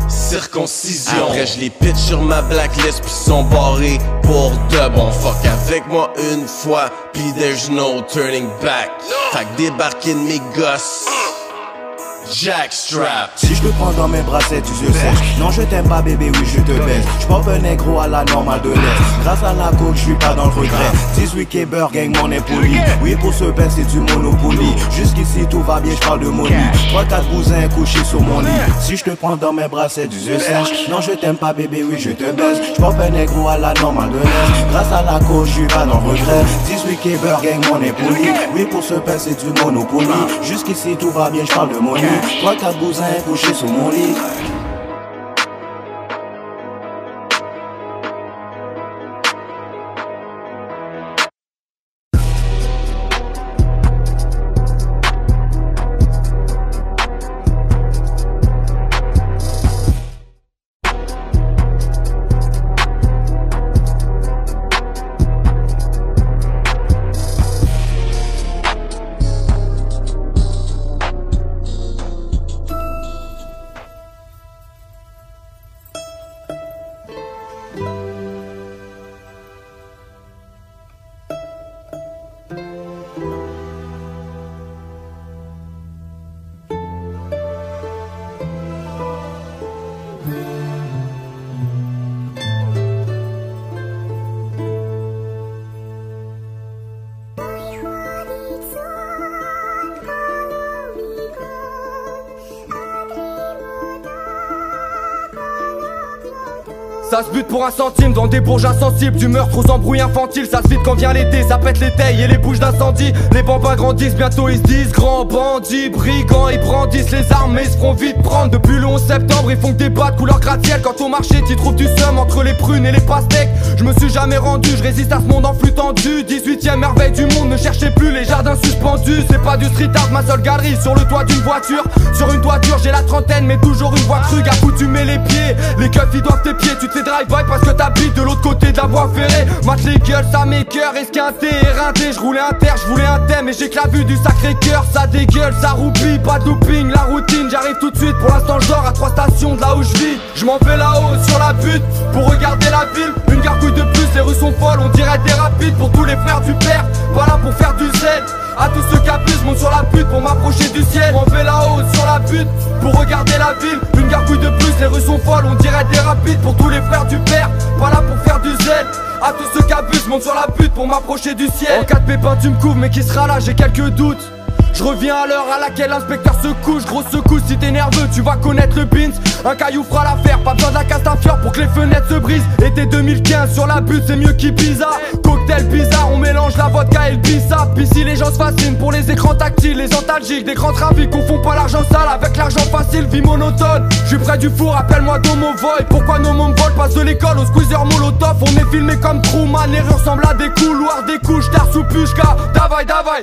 S34: circoncision. Après, je les pitch sur ma blacklist, puis sont barrés pour de bon. Fuck avec moi une fois, puis there's no turning back. Fait que débarquer de mes gosses. Jackstrap.
S35: Si je te prends dans mes bras, c'est tu yeux sèches. Non, je t'aime pas, bébé, oui, je te baisse. Je porte un négro à la normale de l'Est. Grâce à la coke, je suis pas dans le regret. 18 Kéber, gang, mon poli. Oui, pour ce père, c'est du monopoly. Jusqu'ici, tout va bien, je parle de money. 3-4 cousins couchés sur mon lit. Si je te prends dans mes bras, c'est du yeux sèches. Non, je t'aime pas, bébé, oui, je te baisse. Je porte un négro à la normale de l'Est. Grâce à la coke, je suis pas dans le regret. 18 Kéber, gang, mon poli. Oui, pour ce père, c'est du monopoly. Jusqu'ici, tout va bien, je parle de money. 3-4 cousins couchés sur mon lit.
S21: Ça se bute pour un centime dans des bourges insensibles. Du meurtre aux embrouilles infantiles Ça se vide quand vient l'été Ça pète les tailles et les bouches d'incendie. Les bambins grandissent Bientôt ils se disent Grands bandits, brigands Ils brandissent les armes ils se feront vite prendre Depuis le 11 septembre ils font que des bas de couleur gratte-ciel. Quand au marché t'y trouves du seum entre les prunes et les pastèques. Je me suis jamais rendu Je résiste à ce monde en flux tendu. 18ème merveille du monde Ne cherchez plus les jardins suspendus. C'est pas du street art ma seule galerie Sur le toit d'une voiture. Sur une toiture j'ai la trentaine Mais toujours une voix crue Accoutumé les pieds. Les keufs ils doivent tes pieds. Tu te fais drive-by parce que t'habites de l'autre côté de la voie ferrée. Mate les gueules, ça m'écoeure, esquinté, éreinté Je roulais un terre, je voulais un thème. Et j'ai que la vue du sacré cœur. Ça dégueule, ça roupille, pas de doping La routine, j'arrive tout de suite. Pour l'instant à trois stations de là où je vis Je m'en vais là-haut sur la butte Pour regarder la ville Une gargouille de plus, les rues sont folles On dirait des rapides pour tous les frères du père Voilà pour faire du zèle à tous ceux qui abusent, monte sur la butte pour m'approcher du ciel. On fait là-haut sur la butte pour regarder la ville. Une gargouille de plus, les rues sont folles, on dirait des rapides pour tous les frères du père. Pas là pour faire du zèle. À tous ceux qui abusent, monte sur la butte pour m'approcher du ciel. En cas de tu me couvres, mais qui sera là, j'ai quelques doutes. Je reviens à l'heure à laquelle l'inspecteur se couche. Grosse secousse si t'es nerveux tu vas connaître le pins Un caillou fera l'affaire Pas besoin de la casse d'un fior pour que les fenêtres se brisent. Été 2015 sur la butte c'est mieux qu'Ibiza Cocktail bizarre on mélange la vodka et le bissap Ici les gens se fascinent pour les écrans tactiles Les antalgiques des grands trafics Confond pas l'argent sale avec l'argent facile Vie monotone. Je suis près du four appelle-moi Domo Void. Pourquoi nos mômes volent Passe de l'école au squeezer molotov? On est filmé comme Truman Les rues ressemblent à des couloirs Des couches d'art sous pushka. Davai davai.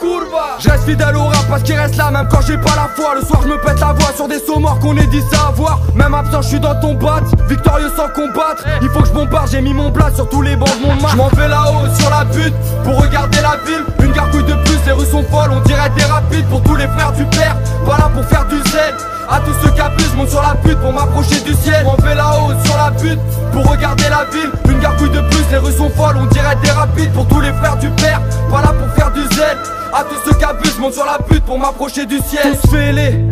S21: Je reste fidèle au rap parce qu'il reste là même quand j'ai pas la foi. Le soir je me pète la voix sur des sauts morts qu'on est dit savoir. Même absent je suis dans ton bat. Victorieux sans combattre. Il faut que je bombarde j'ai mis mon plat sur tous les bancs de mon Je m'en vais là-haut sur la Pour regarder la ville Une gargouille de plus les rues sont folles On dirait des rapides pour tous les frères du père Pas là pour faire du zèle à tous ceux qui abusent, monte sur la butte pour m'approcher du ciel. On fait là-haut sur la butte pour regarder la ville. Une gargouille de plus, les rues sont folles, on dirait des rapides pour tous les frères du père. Pas là pour faire du zèle. À tous ceux qui abusent, monte sur la pute pour m'approcher du ciel. Tous fêlés,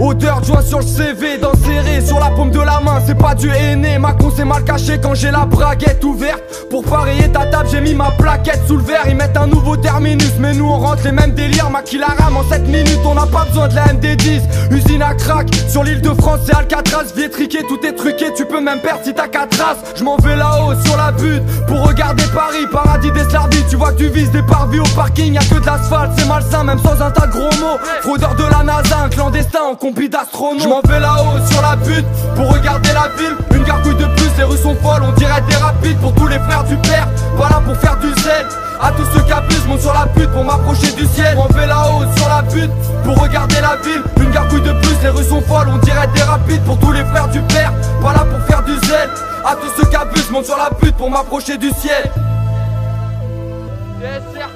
S21: odeur de joint sur le CV, dans serré sur la paume de la main, c'est pas du aîné. Ma con c'est mal caché quand j'ai la braguette ouverte. Pour parier ta table, j'ai mis ma plaquette sous le verre. Ils mettent un nouveau terminus, mais nous on rentre les mêmes délires. Ma la rame en 7 minutes, on n'a pas besoin de la MD10. Usine à crack, sur l'île de France, c'est Alcatraz. Vietriqué, tout est truqué, tu peux même perdre si t'as 4 races. Je m'en vais là-haut sur la butte pour regarder Paris, paradis des Slardis. Tu vois que tu vises des parvis au parking, y'a que de l'asphalte, c'est malsain, même sans un tas de gros mots. Fraudeur de la NASA, un clandestin en compi d'astronautes. Je m'en vais là-haut sur la butte pour regarder la ville. Une gargouille de plus, les rues sont folles, on dirait des rapides pour tous les frères du père. Voilà pour faire du zèle. À tous ceux qui abusent, monte sur la butte pour m'approcher du ciel. On fait là-haut sur la butte pour regarder la ville. Une gargouille de plus, les rues sont folles, on dirait des rapides pour tous les frères du père. Voilà pour faire du zèle. À tous ceux qui abusent, monte sur la butte pour m'approcher du ciel.
S36: Vous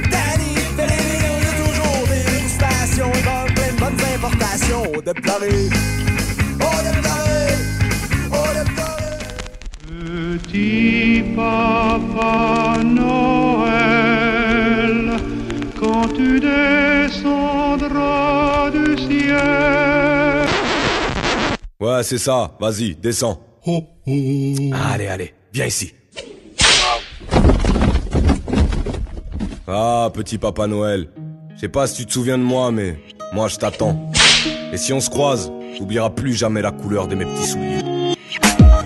S37: Petit papa Noël, quand tu descendras du ciel.
S9: Ouais, c'est ça. Vas-y, descends. Allez, allez, viens ici. Ah, petit Papa Noël. Je sais pas si tu te souviens de moi, mais moi je t'attends. Et si on se croise, t'oublieras plus jamais la couleur de mes petits souliers.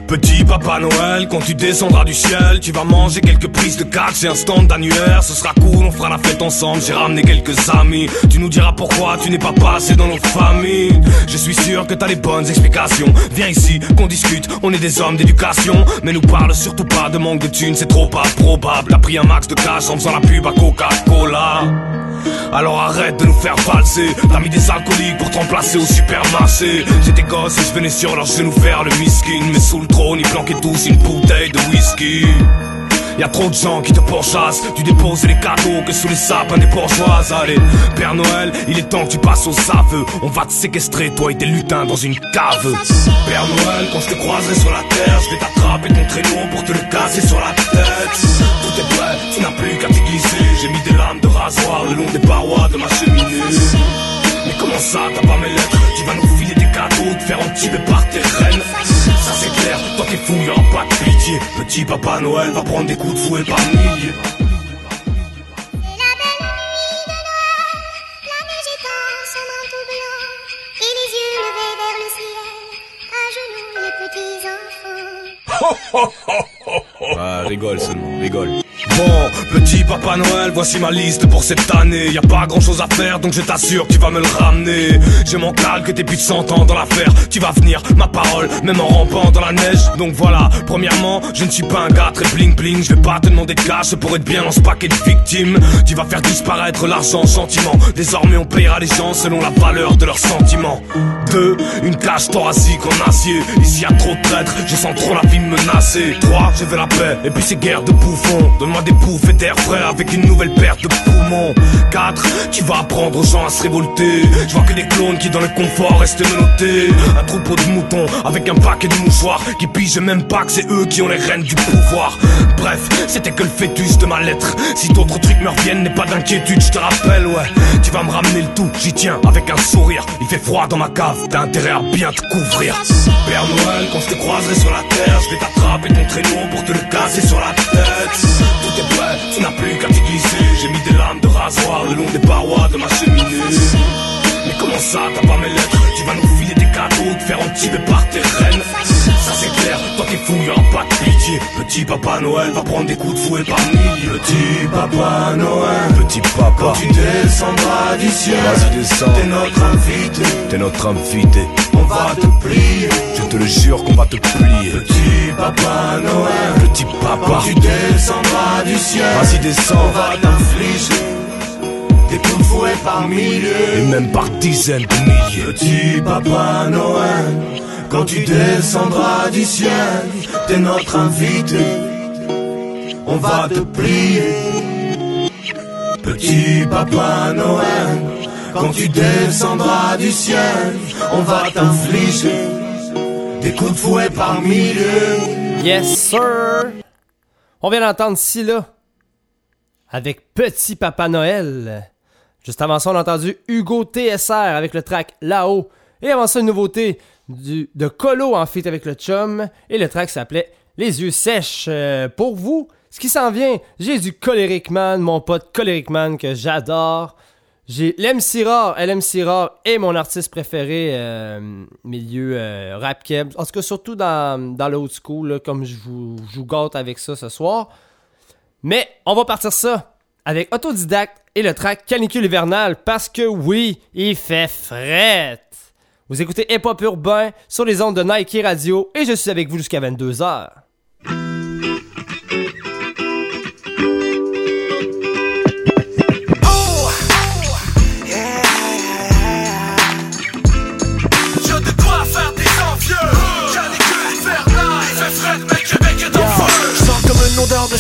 S9: Petit Papa Noël, quand tu descendras du ciel, tu vas manger quelques prises de catch et un stand d'annuaire. Ce sera cool, on fera la fête ensemble. J'ai ramené quelques amis. Tu nous diras pourquoi tu n'es pas passé dans nos familles. Je suis sûr que t'as les bonnes explications. Viens ici, qu'on discute. On est des hommes d'éducation, mais nous parle surtout pas de manque de thunes. C'est trop pas probable. T'as pris un max de cash en faisant la pub à Coca-Cola. Alors arrête de nous faire valser T'as mis des alcooliques pour te remplacer au supermarché J'étais gosse et je venais sur leurs genoux faire le miskin Mais sous le trône une bouteille de whisky. Y'a trop de gens qui te pourchassent. Tu déposes les cadeaux que sous les sapins des bourgeoises. Allez, Père Noël, il est temps que tu passes aux aveux On va te séquestrer, toi et tes lutins dans une cave. Père Noël, quand je te croiserai sur la terre Je vais t'attraper ton traîneau pour te le casser sur la tête. Tout est prêt, tu n'as plus qu'à t'y glisser J'ai mis des lames de rasoir le long des parois de ma cheminée. Mais comment ça, t'as pas mes lettres? Tu vas nous filer des cadeaux, te faire entuber par tes reines Ça c'est clair, toi t'es fou, y'aura pas de pitié Petit Papa Noël va prendre des coups de fouet par milliers
S38: Et les yeux levés vers le ciel, à genoux les petits enfants. <laughs>
S9: Ah, rigole seulement, rigole. Bon, petit Papa Noël, voici ma liste pour cette année. Y a pas grand chose à faire, donc je t'assure, tu vas me le ramener. J'ai mon calque, plus de 100 ans dans l'affaire. Tu vas venir, ma parole, même en rampant dans la neige. Donc voilà, premièrement, je ne suis pas un gars très bling bling. Je vais pas te demander de cash pour être bien dans ce paquet de victimes. Tu vas faire disparaître l'argent, sentiment. Désormais, on payera les gens selon la valeur de leurs sentiments. Deux, une cage thoracique en acier. Ici y a trop de traîtres, je sens trop la vie me menacer. Trois, je veux la paix, et puis ces guerres de bouffons. Donne-moi des bouffées d'air frais avec une nouvelle perte de poumons. 4. Tu vas apprendre aux gens à se révolter. Je vois que des clones qui dans le confort restent menottés. Un troupeau de moutons avec un paquet de mouchoirs qui pigent même pas que c'est eux qui ont les rênes du pouvoir. Bref, c'était que le fœtus de ma lettre. Si d'autres trucs me reviennent, n'aie pas d'inquiétude, je te rappelle, ouais. Tu vas me ramener le tout, j'y tiens avec un sourire. Il fait froid dans ma cave, t'as intérêt à bien te couvrir. Père Noël, quand je te croiserai sur la terre, je vais t'attraper ton traîneau pour te le casser sur la tête. Est prêt, tu n'as plus qu'à t'y glisser. J'ai mis des lames de rasoir le long des parois de ma cheminée. Mais comment ça, t'as pas mes lettres? Tu vas nous filer des cadeaux, te faire entuber par tes reines. C'est clair, toi t'es fou, y'aura pas de pitié. Petit papa Noël va prendre des coups de fouet par milliers.
S39: Petit papa Noël,
S9: Petit papa,
S39: quand tu descendras du ciel,
S9: vas-y descends.
S39: t'es notre invité,
S9: T'es notre invité.
S39: on va te plier.
S9: Je te le jure qu'on va te plier.
S39: Petit papa Noël,
S9: Petit
S39: quand
S9: papa,
S39: tu descendras du ciel,
S9: vas-y
S39: on
S9: descends.
S39: va t'infliger des coups de fouet par
S9: Et
S39: milliers.
S9: même par dizaines de milliers.
S39: Petit papa Noël, quand tu descendras du ciel, t'es notre invité. On va te plier. Petit papa Noël, quand tu descendras du ciel, on va t'infliger des coups de fouet par milliers.
S1: Yes, sir! On vient d'entendre Scylla avec Petit Papa Noël. Juste avant ça, on a entendu Hugo TSR avec le track Là-haut. Et avant ça, une nouveauté du, de Colo en feat avec le chum. Et le track s'appelait Les yeux sèches. Euh, pour vous, ce qui s'en vient, j'ai du Coleric Man, mon pote Coleric Man que j'adore. J'ai l'MC Rare, LMC Rare est mon artiste préféré euh, milieu euh, rap keb. En tout cas, surtout dans, dans school, comme je vous, gâte avec ça ce soir. Mais on va partir ça avec Autodidacte et le track Canicule hivernale parce que oui, il fait fret. Vous écoutez Hip Hop Urbain sur les ondes de Nike Radio et je suis avec vous jusqu'à 22h.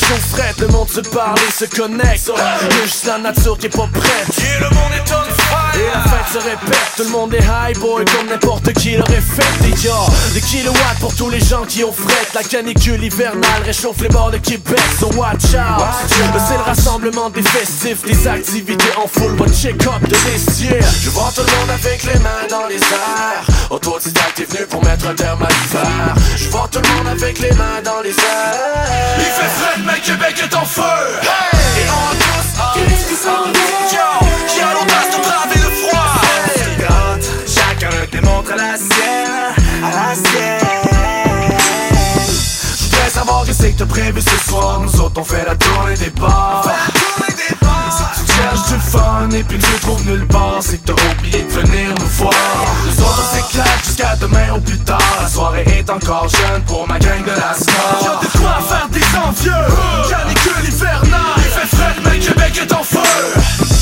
S40: De
S24: le monde se parle et se connecte. Il y a juste la nature qui est pas prête.
S40: Et le monde est on fire
S24: Et la fête se répète, tout le monde est high boy comme n'importe qui l'aurait fait déjà. Des kilowatts pour tous les gens qui ont fret. La canicule hivernale réchauffe les bords de Québec, so watch out. C'est le rassemblement des festifs, des activités en full, one check-up de l'estier.
S40: Je vois tout le monde avec les mains dans les airs Autodidacte est venu pour mettre un terme à l'hiver. Je vois tout le monde avec les mains dans les airs. Il fait frais mais Québec est en feu. Et on tous Qu'est-ce qui s'en vient? Qui a l'audace de braver le froid.
S39: Regarde, chacun démontre la sienne, à la sienne.
S24: Je voudrais savoir qu'est-ce que t'as prévu ce soir. Nous autres on fait la tournée des bars Cherches du fun et puis que tu trouves nulle part. C'est que t'as oublié de venir nous voir. Nous autres on s'éclate jusqu'à demain au plus tard. La soirée est encore jeune pour ma gang de la score
S40: Y'a de quoi faire des envieux. Canicule hivernale Il fait frais mais Québec est en feu.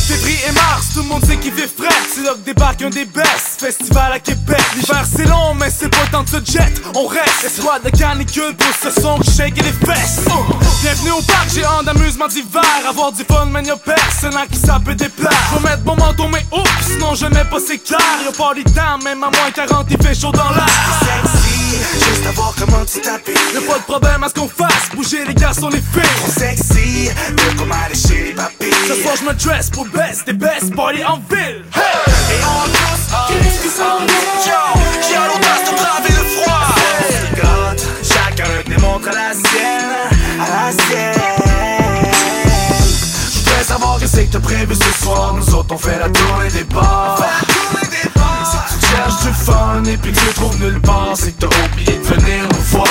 S24: Février et mars, tout le monde sait qu'il fait frais. C'est là que débarque un des best. Festival à Québec. L'hiver c'est long mais c'est pas tant de se jet. On reste. Escouade de canicule pour ce son qui shake les fesses. Oh. Bienvenue au parc, j'ai un d'amusement d'hiver. Avoir du fun mais y'a personne à qui ça peut déplaire Faut mettre mon manteau mais oups Sinon je mets pas c'est clair Y'a pas les temps même à moins 40 il fait chaud dans l'air.
S39: Sexy, juste à voir comment tu t'habilles.
S24: Y'a pas de problème à ce qu'on fasse Bouger les garçons les filles.
S39: Trop sexy, de comment aller chez les papilles.
S24: Ce soir je me dress pour best des best party en ville.
S40: Et on a tous Qu'est-ce qui s'en vient? Qui a l'audace de braver le froid.
S39: Regarde, chacun démontre la sienne, à la sienne.
S24: Prévu ce soir. Nous autres on fait la tournée des bars. Si tu cherches du fun et puis que tu trouves nulle part C'est que t'as oublié de venir nous voir.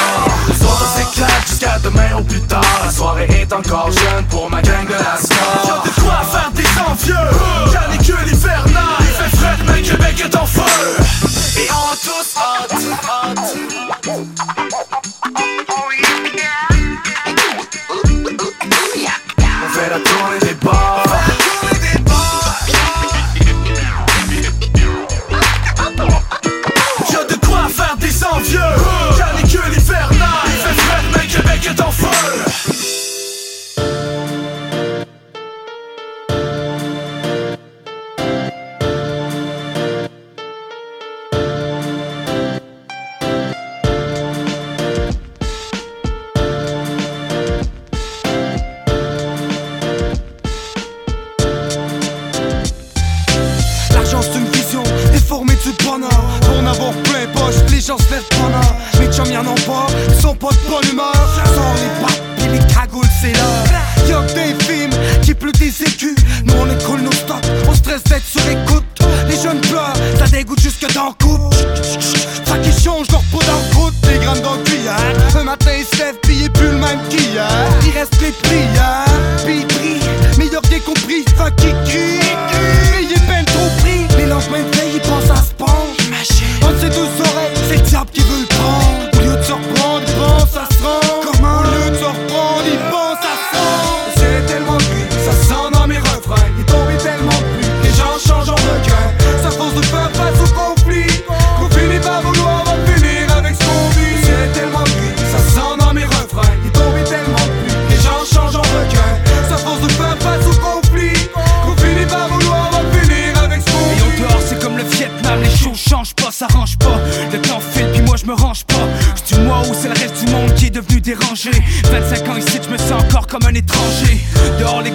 S24: Nous autres on s'éclate jusqu'à demain au plus tard. La soirée est encore jeune pour ma gang de la
S40: Y'a
S24: score
S40: de quoi faire des envieux. Canicule hivernale Il fait frais mais Québec est en feu. Et on tous hâte
S24: On fait la tournée des bars
S41: gens se lèvent prendre un Mais chum y'en ont pas, ils sont pas de bonne humeur Sans les pattes et les cagoules c'est là. Y'a que des films qui pleut des écus Nous on écoule nos stocks, on stresse d'être sur écoute Les jeunes pleurent, ça dégoûte jusque dans le coupe Fait qu'ils changent leur peau dans le croûte, des grammes dans le cuillère Le matin ils se lèvent puis ils plus
S42: le même qu'hier. Il reste les prières, puis ils prient, mais y'a rien compris, fait qu'ils crient s'arrange pas. Le temps file, puis moi je me range pas. Je dis moi où c'est le reste du monde qui est devenu dérangé? 25 ans ici, je me
S43: sens encore comme un étranger. Dehors les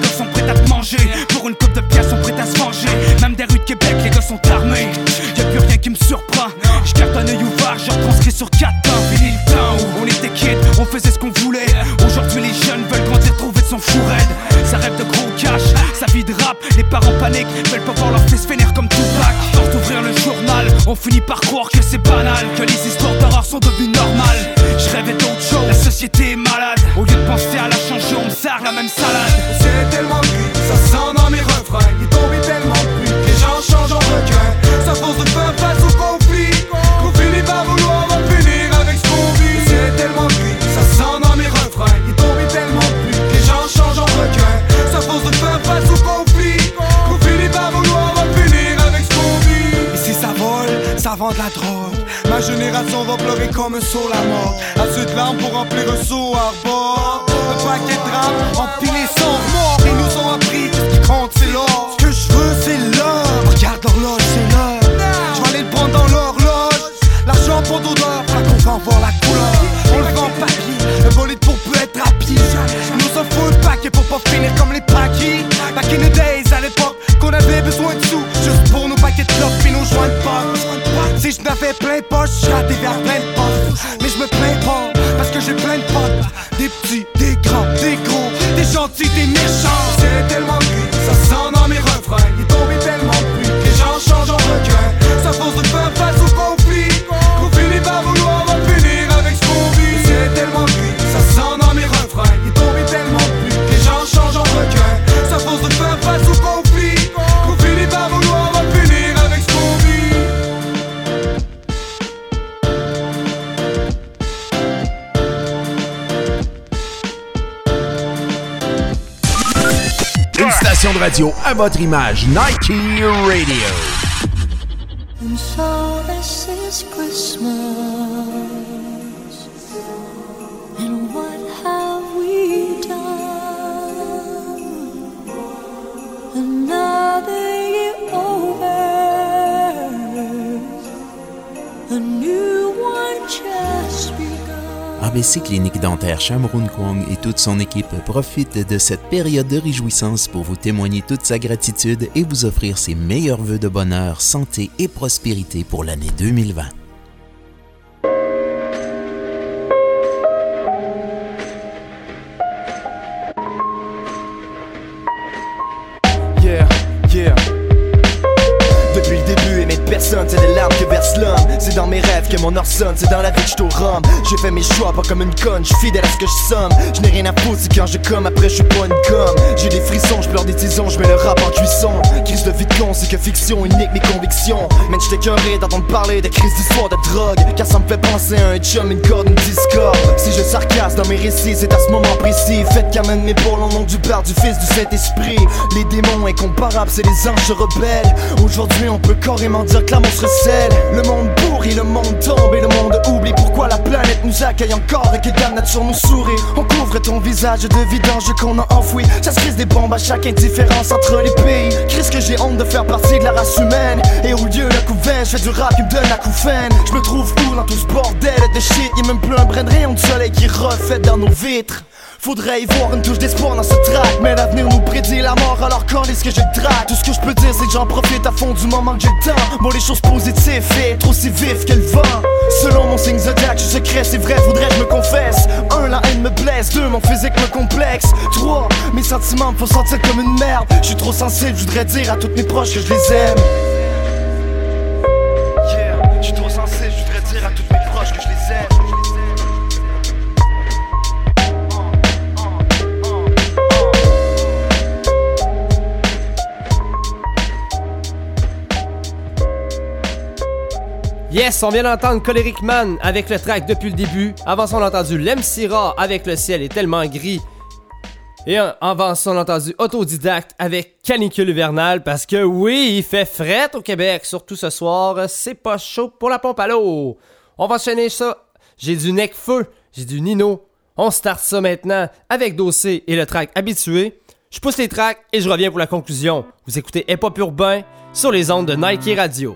S43: finit par
S41: saut la mort. Seau à votre image, Nike Radio.
S20: And so this is Christmas.
S7: ABC Clinique Dentaire Chamroun Kwong et toute son équipe profitent de cette période de réjouissance pour vous témoigner toute sa gratitude et vous offrir ses meilleurs vœux de bonheur, santé et prospérité pour l'année 2020.
S13: Mon or c'est dans la vie que je rhum. J'ai fait mes choix, pas comme une conne, je fidèle à ce que je somme. Je n'ai rien à foutre, c'est quand je comme, après je suis pas une gomme. J'ai des frissons, je pleure des tisons, je mets le rap en cuisson. Crise de vie de con, c'est que fiction unique mes convictions. Man, j'étais curé d'entendre parler de crise d'histoire de drogue. Car ça me fait penser à un chum, une corde, une discorde. Si je sarcasse dans mes récits, c'est à ce moment précis. Faites quand même mes pour au nom du Père, du Fils, du Saint-Esprit. Les démons incomparables, c'est les anges rebelles. Aujourd'hui, on peut carrément dire que l'amour se recèle. Le monde pourri, le monde et le monde oublie pourquoi la planète nous accueille encore et que la nature nous sourit. On couvre ton visage de vidange qu'on a enfoui. Ça se crise des bombes à chaque indifférence entre les pays. Crise que j'ai honte de faire partie de la race humaine. Et au lieu d'un coup je fais du rap qui me donne la coufaine. Je me trouve où dans tout ce bordel de shit? Y'a même plus un brin de rayon de soleil qui refait dans nos vitres. Faudrait y voir une touche d'espoir dans ce track Mais l'avenir nous prédit la mort alors qu'en est-ce que je traque? Tout ce que je peux dire c'est que j'en profite à fond du moment que j'ai le temps. Bon les choses positives et être aussi vif que le vent. Selon mon signe zodiac je secret c'est vrai faudrait que je me confesse. Un la haine me blesse, deux mon physique me complexe. Trois mes sentiments me font sentir comme une merde. Je suis trop sensible je voudrais dire à toutes mes proches que je les aime
S1: Yes, on vient d'entendre Coleric Man avec le track depuis le début. Avant on a entendu Lem Syrah avec Le ciel est tellement gris. Et avant on a entendu Autodidacte avec Canicule hivernale parce que oui, il fait fret au Québec, surtout ce soir. C'est pas chaud pour la pompe à l'eau. On va enchaîner ça. J'ai du Necfeu, j'ai du Nino. On start ça maintenant avec Dossé et le track habitué. Je pousse les tracks et je reviens pour la conclusion. Vous écoutez Hip Hop Urbain sur les ondes de Nike Radio.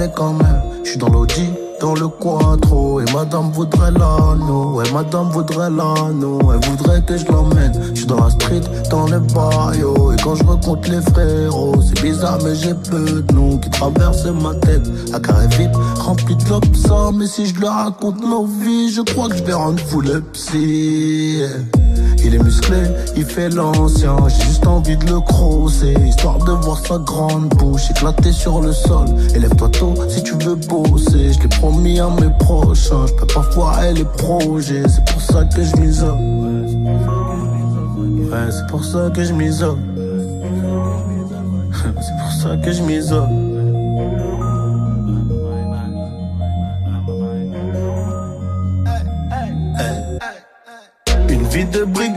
S44: le quand même. Je suis dans l'audi, dans le quattro, et madame voudrait l'anneau. Ouais, madame voudrait l'anneau, elle voudrait que je l'emmène. Je suis dans la street, dans les barrios, et quand je recompte les frérots, c'est bizarre, mais j'ai peu de noms qui traversent ma tête. À carré vide, rempli de ça, mais si je leur raconte nos vies, je crois que je vais rendre fou le psy. Il est musclé, il fait l'ancien, j'ai juste envie de le crosser, histoire de voir sa grande bouche éclater sur le sol. Élève-toi tôt si tu veux bosser, je l'ai promis à mes proches, je peux pas foirer les projets, c'est pour ça que je m'isole. Ouais, c'est pour ça que je m'isole. <laughs> c'est pour ça que je m'isole. Une vie de brigand,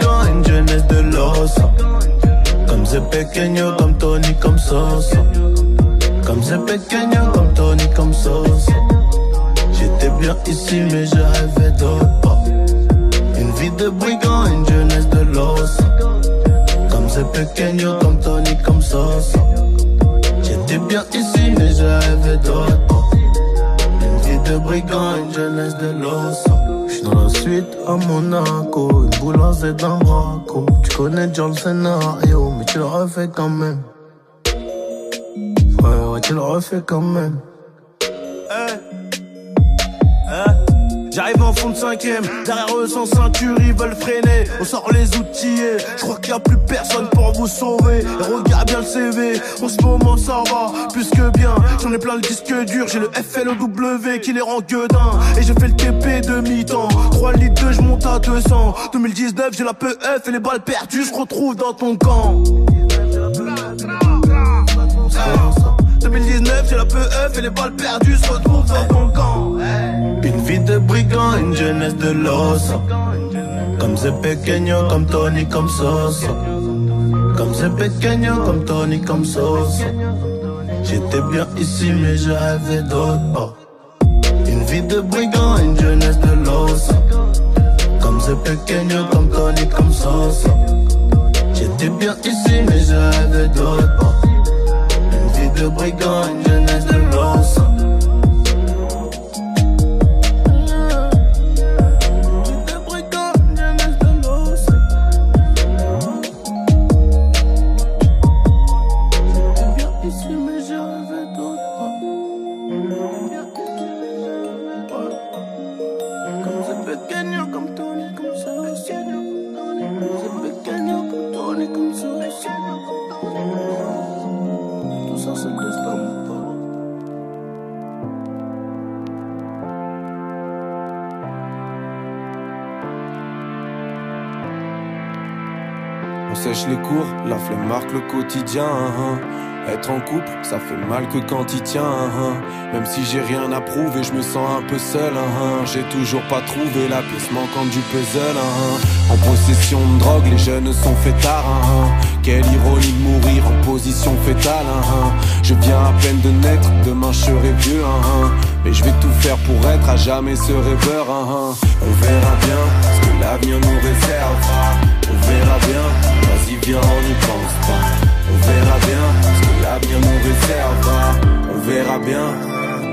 S44: Comme c'est pequeño, comme Tony, comme Sosa. Comme c'est pequeño, comme Tony, comme Sosa. J'étais bien ici, mais je rêvais d'autre. Une vie de brigand, une jeunesse de l'os. Comme c'est pequeño, comme Tony, comme Sosa. J'étais bien ici, mais je rêvais d'autre part. de brigand, une jeunesse de l'os. Suite à Monaco, une boule en Z d'un braco. Tu connais déjà le scénario, mais tu le refais quand même. Ouais, ouais, tu le refais quand même.
S45: J'arrive en fond de cinquième, derrière eux sans ceinture, ils veulent freiner. On sort les outillés, je crois qu'il y a plus personne pour vous sauver. Et regarde bien le CV, en ce moment ça va, plus que bien. J'en ai plein le disque dur, j'ai le FLW qui les rend gueudins. Et je fais le TP de mi-temps, 3 litres de je monte à 200. 2019, j'ai la PF et les balles perdues, je retrouve dans ton camp. 2019, j'ai la PF et les balles perdues se retrouvent dans ton camp.
S44: De brigand, une jeunesse de l'os. Comme c'est pequeño, comme Tony, comme Sosa. Comme c'est pequeño, comme Tony, comme Sosa. J'étais bien ici, mais je rêvais d'autre part. Une vie de brigand, une jeunesse de l'os. Comme c'est pequeño, comme Tony, comme Sosa. J'étais bien ici, mais je rêvais d'autre part. Une vie de brigand, une
S46: Les cours, la flemme marque le quotidien. Être en couple, ça fait mal que quand il tient. Même si j'ai rien à prouver, je me sens un peu seul. J'ai toujours pas trouvé la pièce manquante du puzzle. En possession de drogue, les jeunes sont hein. Quelle ironie de mourir en position fétale. Je viens à peine de naître, demain je serai vieux. Mais je vais tout faire pour être à jamais ce rêveur. On verra bien ce que l'avenir nous réservera. Verra bien, vas-y viens, on n'y pense pas. On verra bien ce que l'avenir nous réservera. On verra bien,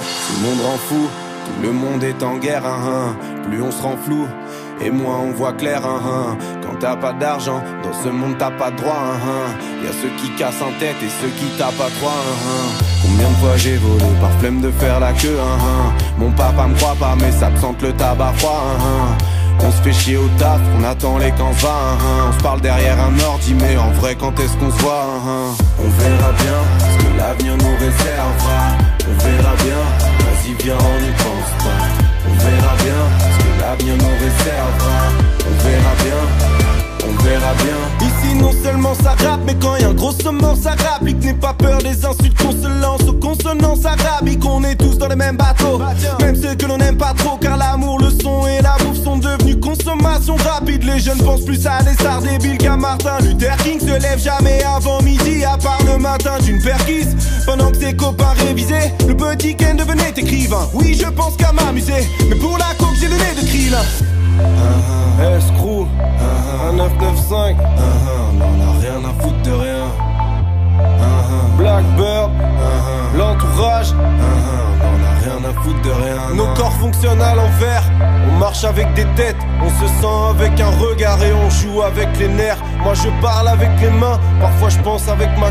S46: Tout le monde rend fou, tout le monde est en guerre, hein, hein. plus on se rend flou. Et moins on voit clair, hein, hein. quand t'as pas d'argent, dans ce monde t'as pas de droit. Hein, hein. Y a ceux qui cassent en tête et ceux qui tapent à trois. Combien de fois j'ai volé par flemme de faire la queue. Mon papa me croit pas, mais ça me le tabac froid. On se fait chier au taf, on attend les camps. Hein, hein. On se parle derrière un ordi, mais en vrai quand est-ce qu'on se voit hein. On verra bien ce que l'avenir nous réservera. On verra bien, vas-y viens on n'y pense pas. On verra bien ce que l'avenir nous réservera. On verra bien, on verra bien.
S47: Ici non seulement ça rappe mais quand y a un gros saumon ça rapplique N'aie pas peur des insultes qu'on se lance aux consonances arabiques On est tous dans le même bateau Même ceux que l'on n'aime pas trop Car l'amour, rapide Les jeunes pensent plus à des stars débiles qu'à Martin Luther King. Se lève jamais avant midi À part le matin d'une perquise. Pendant que ses copains révisaient Le petit Ken devenait écrivain. Oui je pense qu'à m'amuser Mais pour la coke j'ai le nez de krill
S46: Escrew, un 995, on a rien à foutre de rien.
S47: Blackbird, l'entourage,
S46: on en a rien à foutre de rien.
S47: Nos corps fonctionnent à l'envers, on marche avec des têtes, on se sent avec un regard et on joue avec les nerfs. Moi je parle avec les mains, parfois je pense avec ma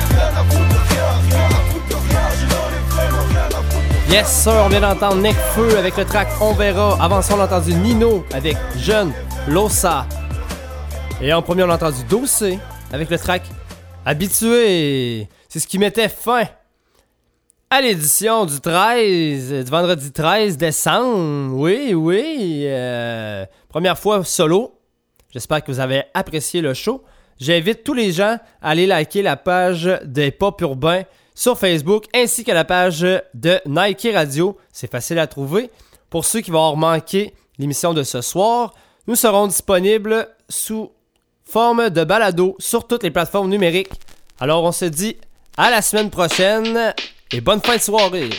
S1: Yes, sir, on vient d'entendre Necfeu avec le track On verra. Avant ça, on a entendu Nino avec Jeune Losa. Et en premier, on a entendu Dossé avec le track Habitué. C'est ce qui mettait fin à l'édition du 13, du vendredi 13 décembre. Oui, oui. euh, première fois solo. J'espère que vous avez apprécié le show. J'invite tous les gens à aller liker la page des Pop Urbains sur Facebook ainsi que la page de Nike Radio. C'est facile à trouver. Pour ceux qui vont avoir manqué l'émission de ce soir, nous serons disponibles sous forme de balado sur toutes les plateformes numériques. Alors on se dit à la semaine prochaine et bonne fin de soirée.